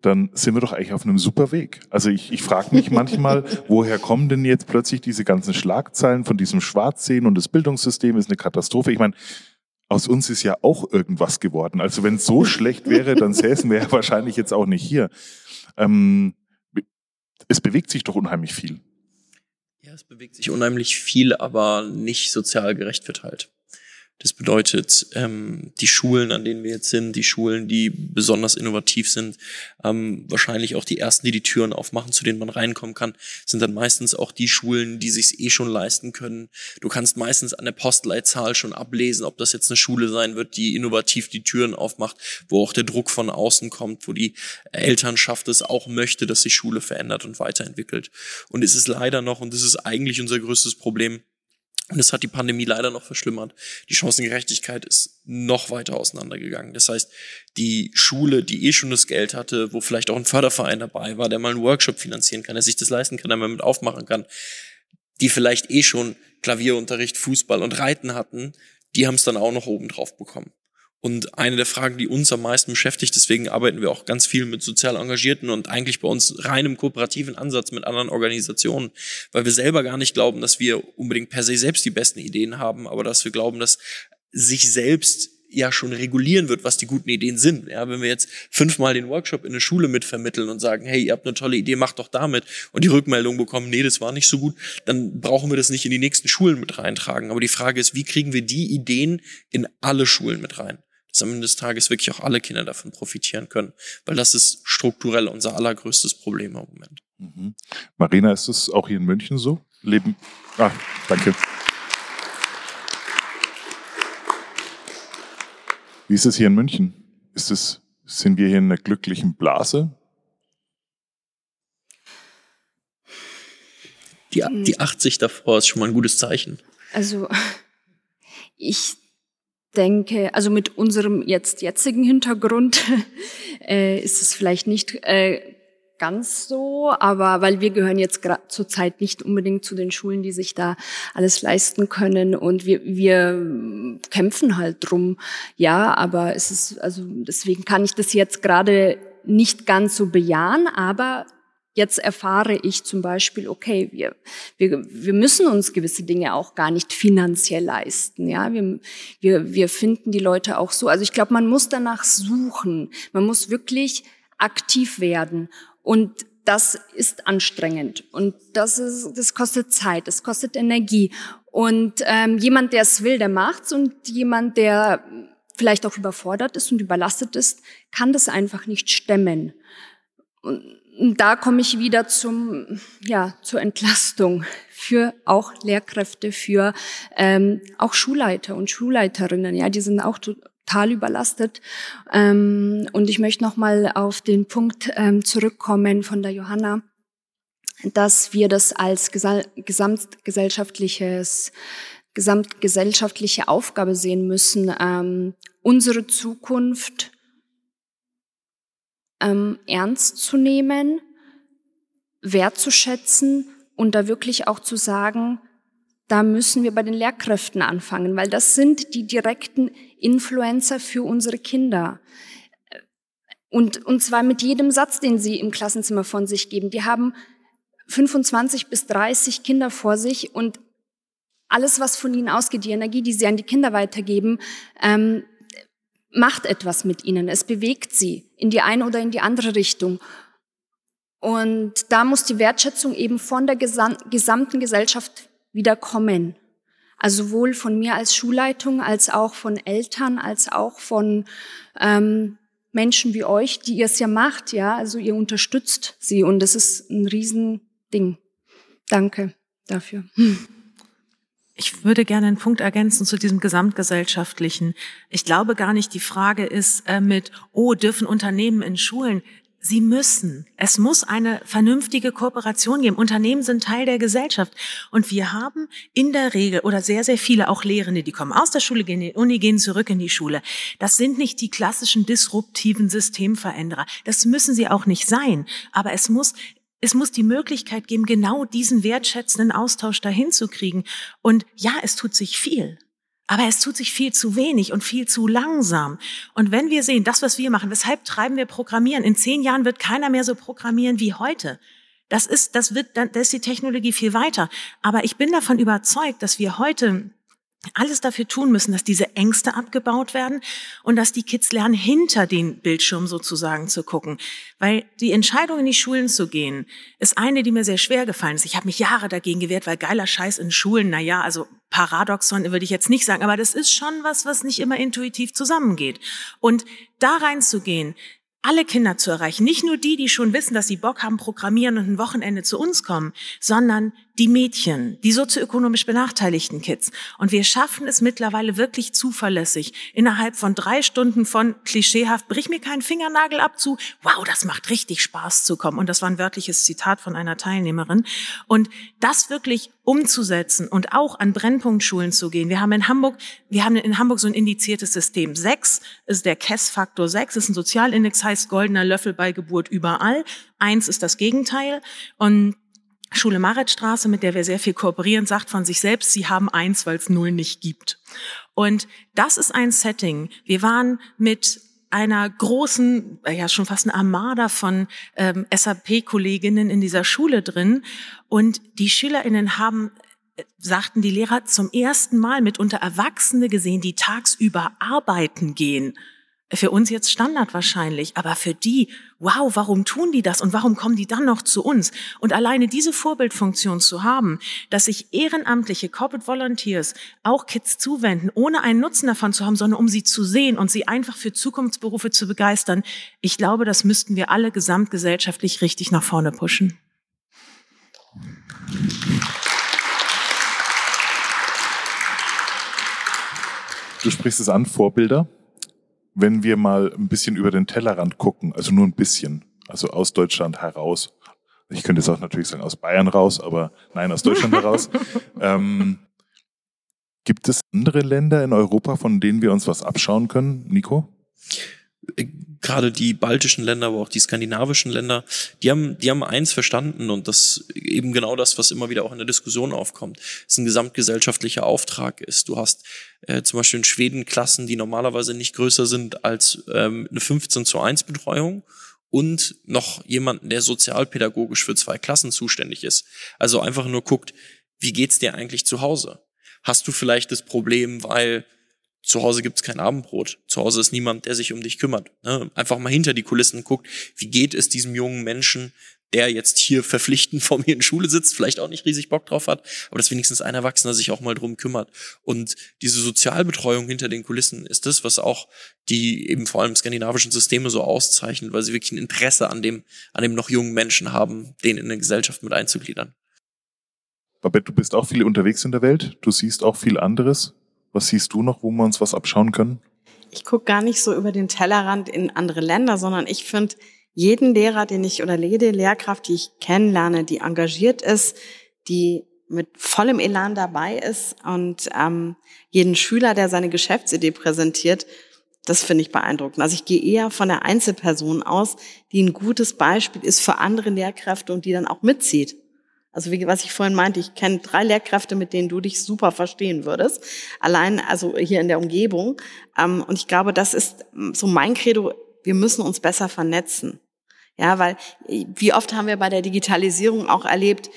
dann sind wir doch eigentlich auf einem super Weg. Also ich, ich frage mich (laughs) manchmal, woher kommen denn jetzt plötzlich diese ganzen Schlagzeilen von diesem Schwarzsehen und das Bildungssystem ist eine Katastrophe. Ich meine, aus uns ist ja auch irgendwas geworden. Also wenn es so schlecht wäre, dann säßen wir ja (laughs) wahrscheinlich jetzt auch nicht hier. Ähm, es bewegt sich doch unheimlich viel. Ja, es bewegt sich unheimlich viel, aber nicht sozial gerecht verteilt. Das bedeutet, ähm, die Schulen, an denen wir jetzt sind, die Schulen, die besonders innovativ sind, ähm, wahrscheinlich auch die ersten, die die Türen aufmachen, zu denen man reinkommen kann, sind dann meistens auch die Schulen, die sich eh schon leisten können. Du kannst meistens an der Postleitzahl schon ablesen, ob das jetzt eine Schule sein wird, die innovativ die Türen aufmacht, wo auch der Druck von außen kommt, wo die Elternschaft es auch möchte, dass sich Schule verändert und weiterentwickelt. Und es ist leider noch, und das ist eigentlich unser größtes Problem, und das hat die Pandemie leider noch verschlimmert. Die Chancengerechtigkeit ist noch weiter auseinandergegangen. Das heißt, die Schule, die eh schon das Geld hatte, wo vielleicht auch ein Förderverein dabei war, der mal einen Workshop finanzieren kann, der sich das leisten kann, der mal mit aufmachen kann, die vielleicht eh schon Klavierunterricht, Fußball und Reiten hatten, die haben es dann auch noch oben drauf bekommen. Und eine der Fragen, die uns am meisten beschäftigt, deswegen arbeiten wir auch ganz viel mit sozial Engagierten und eigentlich bei uns reinem kooperativen Ansatz mit anderen Organisationen, weil wir selber gar nicht glauben, dass wir unbedingt per se selbst die besten Ideen haben, aber dass wir glauben, dass sich selbst ja schon regulieren wird, was die guten Ideen sind. Ja, wenn wir jetzt fünfmal den Workshop in eine Schule mitvermitteln und sagen, hey, ihr habt eine tolle Idee, macht doch damit und die Rückmeldung bekommen, nee, das war nicht so gut, dann brauchen wir das nicht in die nächsten Schulen mit reintragen. Aber die Frage ist, wie kriegen wir die Ideen in alle Schulen mit rein? Dass am Ende des Tages wirklich auch alle Kinder davon profitieren können. Weil das ist strukturell unser allergrößtes Problem im Moment. Mhm. Marina, ist es auch hier in München so? Leben. Ah, danke. Wie ist es hier in München? Ist es, sind wir hier in einer glücklichen Blase? Die, die 80 davor ist schon mal ein gutes Zeichen. Also ich denke, also mit unserem jetzt jetzigen Hintergrund (laughs) äh, ist es vielleicht nicht äh, ganz so, aber weil wir gehören jetzt zurzeit nicht unbedingt zu den Schulen, die sich da alles leisten können und wir, wir kämpfen halt drum, ja, aber es ist, also deswegen kann ich das jetzt gerade nicht ganz so bejahen, aber Jetzt erfahre ich zum Beispiel, okay, wir, wir, wir müssen uns gewisse Dinge auch gar nicht finanziell leisten. Ja, wir, wir, wir finden die Leute auch so. Also ich glaube, man muss danach suchen. Man muss wirklich aktiv werden. Und das ist anstrengend und das, ist, das kostet Zeit, das kostet Energie. Und ähm, jemand, der es will, der macht's und jemand, der vielleicht auch überfordert ist und überlastet ist, kann das einfach nicht stemmen. Und da komme ich wieder zum, ja, zur Entlastung für auch Lehrkräfte, für ähm, auch Schulleiter und Schulleiterinnen. Ja, die sind auch total überlastet. Ähm, und ich möchte noch mal auf den Punkt ähm, zurückkommen von der Johanna, dass wir das als gesamtgesellschaftliches gesamtgesellschaftliche Aufgabe sehen müssen, ähm, unsere Zukunft ähm, ernst zu nehmen, wertzuschätzen und da wirklich auch zu sagen, da müssen wir bei den Lehrkräften anfangen, weil das sind die direkten Influencer für unsere Kinder. Und, und zwar mit jedem Satz, den sie im Klassenzimmer von sich geben. Die haben 25 bis 30 Kinder vor sich und alles, was von ihnen ausgeht, die Energie, die sie an die Kinder weitergeben, ähm, macht etwas mit ihnen. Es bewegt sie in die eine oder in die andere Richtung. Und da muss die Wertschätzung eben von der gesamten Gesellschaft wieder kommen. Also sowohl von mir als Schulleitung, als auch von Eltern, als auch von ähm, Menschen wie euch, die ihr es ja macht, ja. Also ihr unterstützt sie und das ist ein Riesending. Danke dafür. (laughs) Ich würde gerne einen Punkt ergänzen zu diesem gesamtgesellschaftlichen. Ich glaube gar nicht, die Frage ist äh, mit, oh, dürfen Unternehmen in Schulen? Sie müssen. Es muss eine vernünftige Kooperation geben. Unternehmen sind Teil der Gesellschaft. Und wir haben in der Regel oder sehr, sehr viele auch Lehrende, die kommen aus der Schule, gehen in die Uni, gehen zurück in die Schule. Das sind nicht die klassischen disruptiven Systemveränderer. Das müssen sie auch nicht sein. Aber es muss es muss die Möglichkeit geben, genau diesen wertschätzenden Austausch dahin zu kriegen. Und ja, es tut sich viel. Aber es tut sich viel zu wenig und viel zu langsam. Und wenn wir sehen, das, was wir machen, weshalb treiben wir Programmieren? In zehn Jahren wird keiner mehr so programmieren wie heute. Das ist, das wird, da ist die Technologie viel weiter. Aber ich bin davon überzeugt, dass wir heute alles dafür tun müssen, dass diese Ängste abgebaut werden und dass die Kids lernen, hinter den Bildschirm sozusagen zu gucken. Weil die Entscheidung, in die Schulen zu gehen, ist eine, die mir sehr schwer gefallen ist. Ich habe mich Jahre dagegen gewehrt, weil geiler Scheiß in Schulen, na ja, also Paradoxon würde ich jetzt nicht sagen, aber das ist schon was, was nicht immer intuitiv zusammengeht. Und da reinzugehen, alle Kinder zu erreichen. Nicht nur die, die schon wissen, dass sie Bock haben, programmieren und ein Wochenende zu uns kommen, sondern die Mädchen, die sozioökonomisch benachteiligten Kids. Und wir schaffen es mittlerweile wirklich zuverlässig, innerhalb von drei Stunden von klischeehaft, brich mir keinen Fingernagel ab zu, wow, das macht richtig Spaß zu kommen. Und das war ein wörtliches Zitat von einer Teilnehmerin. Und das wirklich umzusetzen und auch an Brennpunktschulen zu gehen. Wir haben in Hamburg, wir haben in Hamburg so ein indiziertes System. Sechs ist der KESS-Faktor. Sechs ist ein Sozialindex, heißt goldener Löffel bei Geburt überall. Eins ist das Gegenteil. Und Schule Maretstraße, mit der wir sehr viel kooperieren, sagt von sich selbst, sie haben eins, weil es null nicht gibt. Und das ist ein Setting. Wir waren mit einer großen, ja schon fast eine Armada von ähm, SAP-Kolleginnen in dieser Schule drin. Und die SchülerInnen haben äh, sagten die Lehrer zum ersten Mal mitunter Erwachsene gesehen, die tagsüber arbeiten gehen für uns jetzt Standard wahrscheinlich, aber für die, wow, warum tun die das und warum kommen die dann noch zu uns? Und alleine diese Vorbildfunktion zu haben, dass sich ehrenamtliche Corporate Volunteers auch Kids zuwenden, ohne einen Nutzen davon zu haben, sondern um sie zu sehen und sie einfach für Zukunftsberufe zu begeistern, ich glaube, das müssten wir alle gesamtgesellschaftlich richtig nach vorne pushen. Du sprichst es an, Vorbilder wenn wir mal ein bisschen über den Tellerrand gucken, also nur ein bisschen, also aus Deutschland heraus. Ich könnte jetzt auch natürlich sagen aus Bayern raus, aber nein, aus Deutschland heraus. (laughs) Ähm, gibt es andere Länder in Europa, von denen wir uns was abschauen können, Nico? Gerade die baltischen Länder, aber auch die skandinavischen Länder, die haben, die haben eins verstanden und das eben genau das, was immer wieder auch in der Diskussion aufkommt, ist ein gesamtgesellschaftlicher Auftrag ist. Du hast äh, zum Beispiel in Schweden Klassen, die normalerweise nicht größer sind als ähm, eine 15 zu 1 Betreuung und noch jemanden, der sozialpädagogisch für zwei Klassen zuständig ist. Also einfach nur guckt, wie geht's dir eigentlich zu Hause? Hast du vielleicht das Problem, weil zu Hause gibt's kein Abendbrot, zu Hause ist niemand, der sich um dich kümmert. Ne? Einfach mal hinter die Kulissen guckt, wie geht es diesem jungen Menschen, der jetzt hier verpflichtend (laughs) vor mir in Schule sitzt, vielleicht auch nicht riesig Bock drauf hat, aber dass wenigstens ein Erwachsener sich auch mal drum kümmert. Und diese Sozialbetreuung hinter den Kulissen ist das, was auch die eben vor allem skandinavischen Systeme so auszeichnet, weil sie wirklich ein Interesse an dem, an dem noch jungen Menschen haben, den in eine Gesellschaft mit einzugliedern. Babette, du bist auch viel unterwegs in der Welt, du siehst auch viel anderes. Was siehst du noch, wo wir uns was abschauen können? Ich gucke gar nicht so über den Tellerrand in andere Länder, sondern ich finde, jeden Lehrer, den ich oder jede Lehrkraft, die ich kennenlerne, die engagiert ist, die mit vollem Elan dabei ist und ähm, jeden Schüler, der seine Geschäftsidee präsentiert, das finde ich beeindruckend. Also ich gehe eher von der Einzelperson aus, die ein gutes Beispiel ist für andere Lehrkräfte und die dann auch mitzieht. Also wie was ich vorhin meinte, ich kenne drei Lehrkräfte, mit denen du dich super verstehen würdest. Allein also hier in der Umgebung. Ähm, und ich glaube, das ist so mein Credo. Wir müssen uns besser vernetzen. Ja, weil wie oft haben wir bei der Digitalisierung auch erlebt,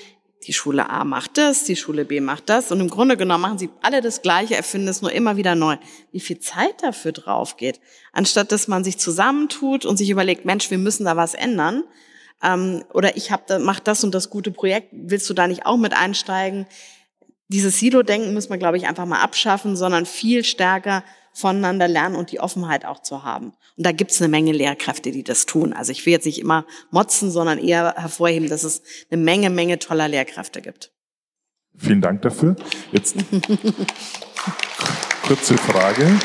die Schule A macht das, die Schule B macht das und im Grunde genommen machen sie alle das Gleiche, erfinden es nur immer wieder neu. Wie viel Zeit dafür drauf geht, anstatt dass man sich zusammentut und sich überlegt, Mensch, wir müssen da was ändern ähm, oder ich habe mach das und das gute Projekt, willst du da nicht auch mit einsteigen? Dieses Silo-Denken müssen wir, glaube ich, einfach mal abschaffen, sondern viel stärker voneinander lernen und die Offenheit auch zu haben. Und da gibt's eine Menge Lehrkräfte, die das tun. Also ich will jetzt nicht immer motzen, sondern eher hervorheben, dass es eine Menge, Menge toller Lehrkräfte gibt. Vielen Dank dafür. Jetzt (laughs) kurze Frage.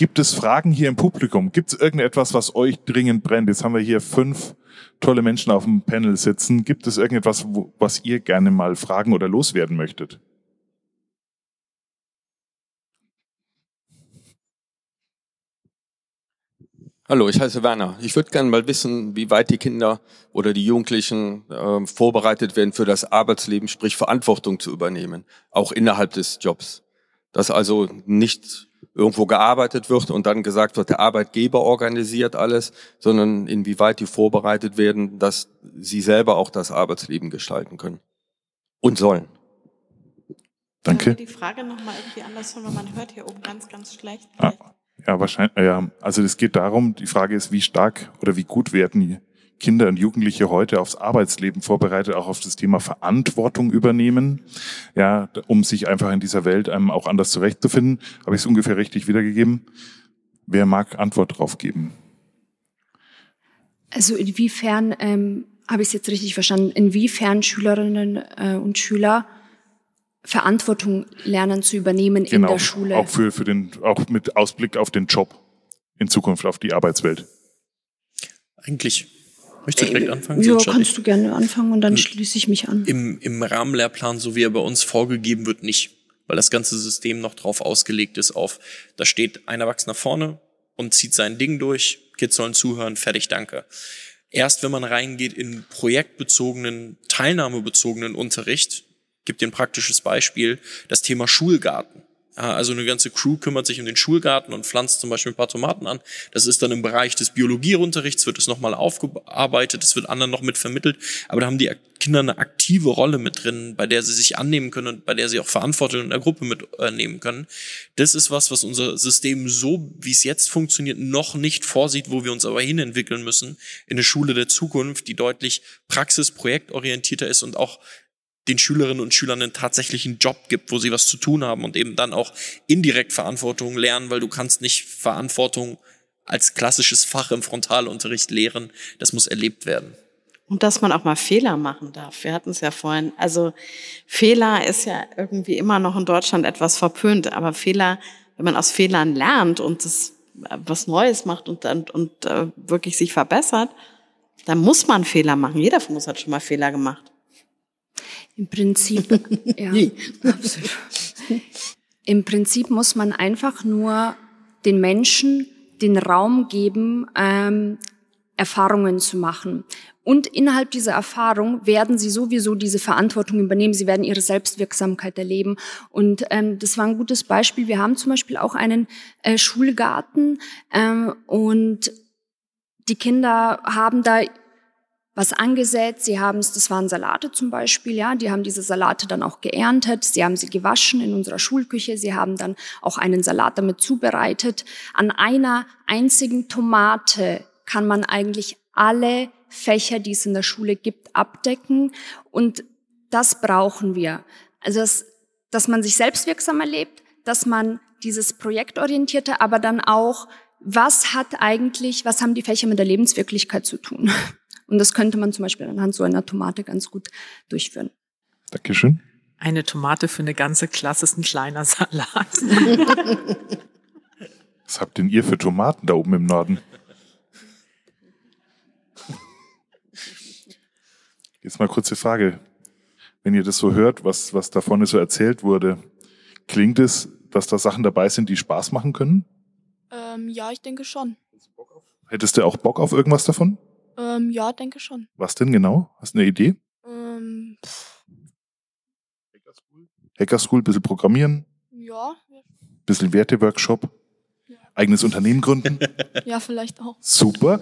Gibt es Fragen hier im Publikum? Gibt es irgendetwas, was euch dringend brennt? Jetzt haben wir hier fünf tolle Menschen auf dem Panel sitzen. Gibt es irgendetwas, was ihr gerne mal fragen oder loswerden möchtet? Hallo, ich heiße Werner. Ich würde gerne mal wissen, wie weit die Kinder oder die Jugendlichen äh, vorbereitet werden für das Arbeitsleben, sprich Verantwortung zu übernehmen, auch innerhalb des Jobs. Dass also nicht irgendwo gearbeitet wird und dann gesagt wird, der Arbeitgeber organisiert alles, sondern inwieweit die vorbereitet werden, dass sie selber auch das Arbeitsleben gestalten können und sollen. Danke. Die Frage nochmal irgendwie anders weil man hört hier oben ganz, ganz schlecht. Ah. Ja, wahrscheinlich, ja. Also es geht darum, die Frage ist, wie stark oder wie gut werden die Kinder und Jugendliche heute aufs Arbeitsleben vorbereitet, auch auf das Thema Verantwortung übernehmen, ja, um sich einfach in dieser Welt einem auch anders zurechtzufinden. Habe ich es ungefähr richtig wiedergegeben? Wer mag Antwort drauf geben? Also inwiefern, ähm, habe ich es jetzt richtig verstanden, inwiefern Schülerinnen äh, und Schüler Verantwortung lernen zu übernehmen genau, in der Schule. Auch für, für den, auch mit Ausblick auf den Job in Zukunft, auf die Arbeitswelt. Eigentlich Möchtest du direkt äh, anfangen? Ja, kannst du gerne anfangen und dann schließe ich mich an. Im, Im Rahmenlehrplan, so wie er bei uns vorgegeben wird, nicht. Weil das ganze System noch drauf ausgelegt ist auf, da steht ein Erwachsener vorne und zieht sein Ding durch, Kids sollen zuhören, fertig, danke. Erst wenn man reingeht in projektbezogenen, teilnahmebezogenen Unterricht, gibt dir ein praktisches Beispiel, das Thema Schulgarten. Also eine ganze Crew kümmert sich um den Schulgarten und pflanzt zum Beispiel ein paar Tomaten an. Das ist dann im Bereich des Biologieunterrichts, wird es nochmal aufgearbeitet, es wird anderen noch mit vermittelt. Aber da haben die Kinder eine aktive Rolle mit drin, bei der sie sich annehmen können und bei der sie auch Verantwortung in der Gruppe mitnehmen können. Das ist was, was unser System so, wie es jetzt funktioniert, noch nicht vorsieht, wo wir uns aber hinentwickeln müssen in eine Schule der Zukunft, die deutlich praxisprojektorientierter ist und auch den Schülerinnen und Schülern einen tatsächlichen Job gibt, wo sie was zu tun haben und eben dann auch indirekt Verantwortung lernen, weil du kannst nicht Verantwortung als klassisches Fach im Frontalunterricht lehren. Das muss erlebt werden. Und dass man auch mal Fehler machen darf. Wir hatten es ja vorhin. Also Fehler ist ja irgendwie immer noch in Deutschland etwas verpönt. Aber Fehler, wenn man aus Fehlern lernt und das äh, was Neues macht und, und, und äh, wirklich sich verbessert, dann muss man Fehler machen. Jeder von uns hat schon mal Fehler gemacht. Im Prinzip, (laughs) ja, absolut. Im Prinzip muss man einfach nur den Menschen den Raum geben, ähm, Erfahrungen zu machen. Und innerhalb dieser Erfahrung werden sie sowieso diese Verantwortung übernehmen. Sie werden ihre Selbstwirksamkeit erleben. Und ähm, das war ein gutes Beispiel. Wir haben zum Beispiel auch einen äh, Schulgarten ähm, und Die Kinder haben da was angesät. Sie haben es, das waren Salate zum Beispiel, ja, die haben diese Salate dann auch geerntet. Sie haben sie gewaschen in unserer Schulküche. Sie haben dann auch einen Salat damit zubereitet. An einer einzigen Tomate kann man eigentlich alle Fächer, die es in der Schule gibt, abdecken. Und das brauchen wir. Also, dass, dass man sich selbstwirksam erlebt, dass man dieses Projektorientierte, aber dann auch, was hat eigentlich, was haben die Fächer mit der Lebenswirklichkeit zu tun? Und das könnte man zum Beispiel anhand so einer Tomate ganz gut durchführen. Dankeschön. Eine Tomate für eine ganze Klasse ist ein kleiner Salat. (laughs) Was habt denn ihr für Tomaten da oben im Norden? Jetzt mal kurze Frage. Wenn ihr das so hört, was, was da vorne so erzählt wurde, klingt es, dass da Sachen dabei sind, die Spaß machen können? Ähm, ja, ich denke schon. Hättest du auch Bock auf irgendwas davon? Ähm, ja, denke schon. Was denn genau? Hast du eine Idee? Ähm, Hacker School, bisschen programmieren, ja, bisschen Werteworkshop, eigenes Unternehmen gründen. (laughs) ja, vielleicht auch. Super.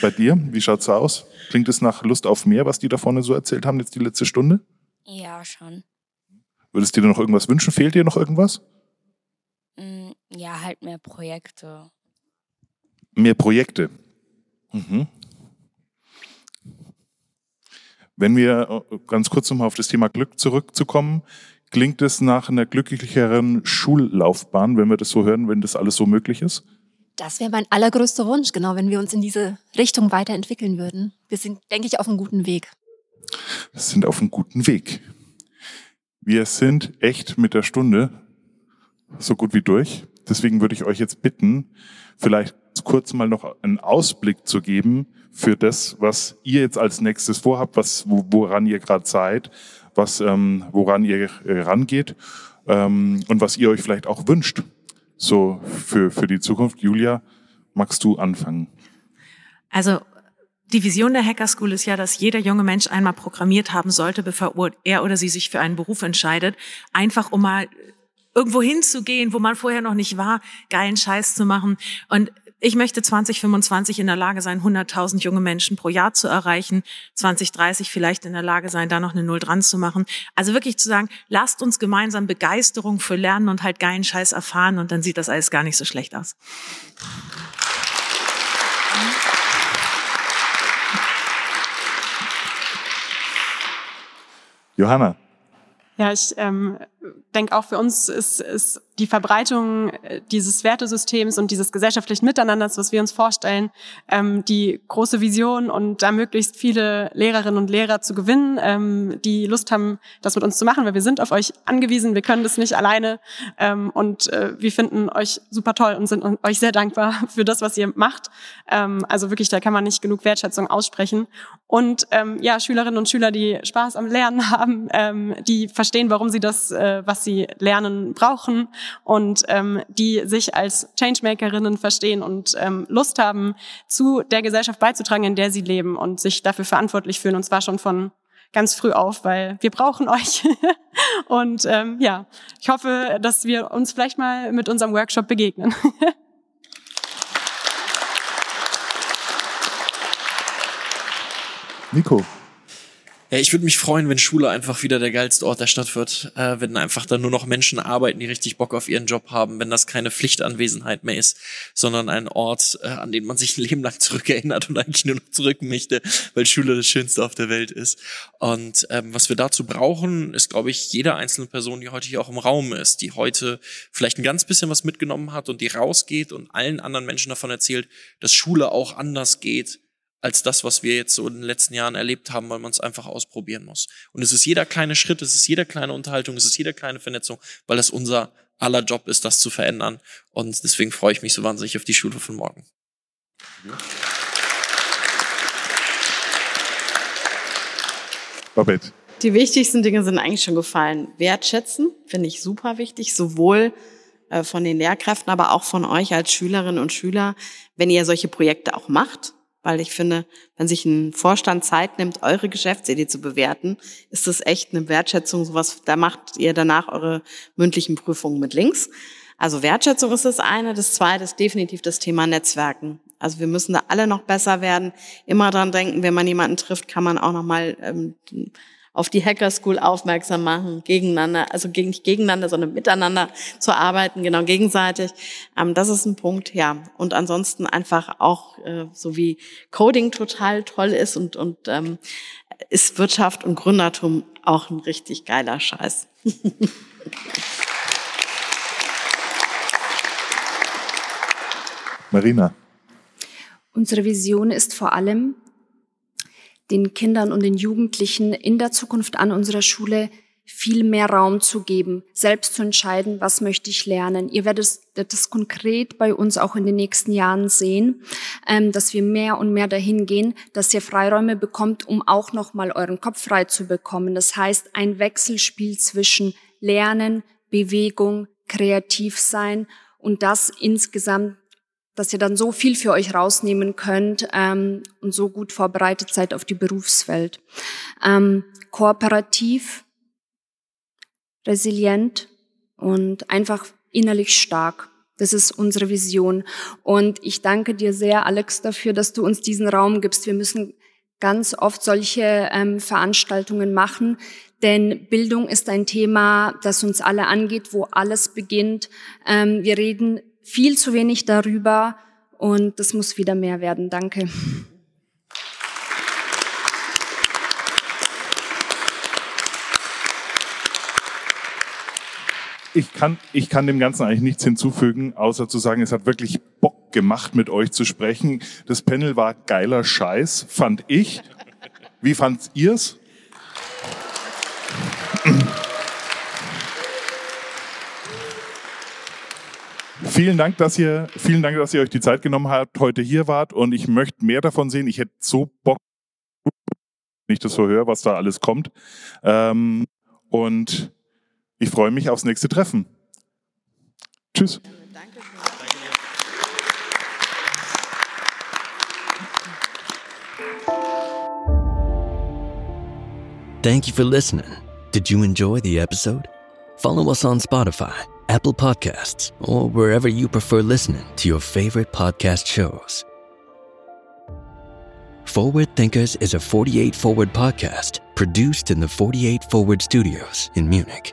Bei dir, wie schaut's aus? Klingt es nach Lust auf mehr, was die da vorne so erzählt haben, jetzt die letzte Stunde? Ja, schon. Würdest du dir noch irgendwas wünschen? Fehlt dir noch irgendwas? Mm, Ja, halt mehr Projekte. Mehr Projekte. Mhm. Wenn wir äh, ganz kurz nochmal auf das Thema Glück zurückzukommen, klingt es nach einer glücklicheren Schullaufbahn, wenn wir das so hören, wenn das alles so möglich ist? Das wäre mein allergrößter Wunsch, genau, wenn wir uns in diese Richtung weiterentwickeln würden. Wir sind, denke ich, auf einem guten Weg. Wir sind auf einem guten Weg. Wir sind echt mit der Stunde so gut wie durch. Deswegen würde ich euch jetzt bitten, vielleicht kurz mal noch einen Ausblick zu geben für das, was ihr jetzt als nächstes vorhabt, was, wo- woran ihr gerade seid, was, ähm, woran ihr äh, rangeht ähm, und was ihr euch vielleicht auch wünscht. So für, für die Zukunft. Julia, magst du anfangen? Also die Vision der Hacker School ist ja, dass jeder junge Mensch einmal programmiert haben sollte, bevor er oder sie sich für einen Beruf entscheidet. Einfach um mal irgendwo hinzugehen, wo man vorher noch nicht war, geilen Scheiß zu machen. Und ich möchte 2025 in der Lage sein, 100.000 junge Menschen pro Jahr zu erreichen, 2030 vielleicht in der Lage sein, da noch eine Null dran zu machen. Also wirklich zu sagen, lasst uns gemeinsam Begeisterung für Lernen und halt geilen Scheiß erfahren und dann sieht das alles gar nicht so schlecht aus. Johanna, Ja, ich ähm, denke auch für uns ist, ist die Verbreitung äh, dieses Wertesystems und dieses gesellschaftlichen Miteinanders, was wir uns vorstellen, ähm, die große Vision und da möglichst viele Lehrerinnen und Lehrer zu gewinnen, ähm, die Lust haben, das mit uns zu machen, weil wir sind auf euch angewiesen, wir können das nicht alleine ähm, und äh, wir finden euch super toll und sind euch sehr dankbar (laughs) für das, was ihr macht. Ähm, also wirklich, da kann man nicht genug Wertschätzung aussprechen. Und ähm, ja, Schülerinnen und Schüler, die Spaß am Lernen (laughs) haben, ähm, die verstehen, warum sie das, äh, was sie lernen, brauchen und ähm, die sich als Changemakerinnen verstehen und ähm, Lust haben, zu der Gesellschaft beizutragen, in der sie leben und sich dafür verantwortlich fühlen. Und zwar schon von ganz früh auf, weil wir brauchen euch. (laughs) und ähm, ja, ich hoffe, dass wir uns vielleicht mal mit unserem Workshop begegnen. (laughs) Nico. Ja, ich würde mich freuen, wenn Schule einfach wieder der geilste Ort der Stadt wird, äh, wenn einfach da nur noch Menschen arbeiten, die richtig Bock auf ihren Job haben, wenn das keine Pflichtanwesenheit mehr ist, sondern ein Ort, äh, an den man sich ein Leben lang zurückerinnert und eigentlich nur noch zurück möchte, weil Schule das Schönste auf der Welt ist. Und ähm, was wir dazu brauchen, ist, glaube ich, jede einzelne Person, die heute hier auch im Raum ist, die heute vielleicht ein ganz bisschen was mitgenommen hat und die rausgeht und allen anderen Menschen davon erzählt, dass Schule auch anders geht als das, was wir jetzt so in den letzten Jahren erlebt haben, weil man es einfach ausprobieren muss. Und es ist jeder kleine Schritt, es ist jeder kleine Unterhaltung, es ist jeder kleine Vernetzung, weil das unser aller Job ist, das zu verändern. Und deswegen freue ich mich so wahnsinnig auf die Schule von morgen. Babette. Die wichtigsten Dinge sind eigentlich schon gefallen. Wertschätzen finde ich super wichtig, sowohl äh, von den Lehrkräften, aber auch von euch als Schülerinnen und Schüler, wenn ihr solche Projekte auch macht. Weil ich finde, wenn sich ein Vorstand Zeit nimmt, eure Geschäftsidee zu bewerten, ist das echt eine Wertschätzung. Sowas, da macht ihr danach eure mündlichen Prüfungen mit links. Also Wertschätzung ist das eine. Das zweite ist definitiv das Thema Netzwerken. Also wir müssen da alle noch besser werden. Immer dran denken, wenn man jemanden trifft, kann man auch noch mal ähm, auf die Hacker School aufmerksam machen, gegeneinander, also gegen, nicht gegeneinander, sondern miteinander zu arbeiten, genau gegenseitig. Ähm, das ist ein Punkt, ja. Und ansonsten einfach auch, äh, so wie Coding total toll ist und, und ähm, ist Wirtschaft und Gründertum auch ein richtig geiler Scheiß. (laughs) Marina. Unsere Vision ist vor allem, den Kindern und den Jugendlichen in der Zukunft an unserer Schule viel mehr Raum zu geben, selbst zu entscheiden, was möchte ich lernen. Ihr werdet das konkret bei uns auch in den nächsten Jahren sehen, ähm, dass wir mehr und mehr dahin gehen, dass ihr Freiräume bekommt, um auch nochmal euren Kopf frei zu bekommen. Das heißt, ein Wechselspiel zwischen Lernen, Bewegung, kreativ sein und das insgesamt dass ihr dann so viel für euch rausnehmen könnt ähm, und so gut vorbereitet seid auf die Berufswelt. Ähm, kooperativ, resilient und einfach innerlich stark. Das ist unsere Vision. Und ich danke dir sehr, Alex, dafür, dass du uns diesen Raum gibst. Wir müssen ganz oft solche ähm, Veranstaltungen machen, denn Bildung ist ein Thema, das uns alle angeht, wo alles beginnt. Ähm, wir reden viel zu wenig darüber und das muss wieder mehr werden. Danke. Ich kann, ich kann dem Ganzen eigentlich nichts hinzufügen, außer zu sagen, es hat wirklich Bock gemacht, mit euch zu sprechen. Das Panel war geiler Scheiß, fand ich. Wie fandt ihr's? Vielen Dank, dass ihr, vielen Dank, dass ihr euch die Zeit genommen habt, heute hier wart und ich möchte mehr davon sehen. Ich hätte so Bock, wenn ich das so höre, was da alles kommt. Ähm, und ich freue mich aufs nächste Treffen. Tschüss. Thank you for listening. Did you enjoy the episode? Follow us on Spotify Apple Podcasts, or wherever you prefer listening to your favorite podcast shows. Forward Thinkers is a 48 Forward podcast produced in the 48 Forward studios in Munich.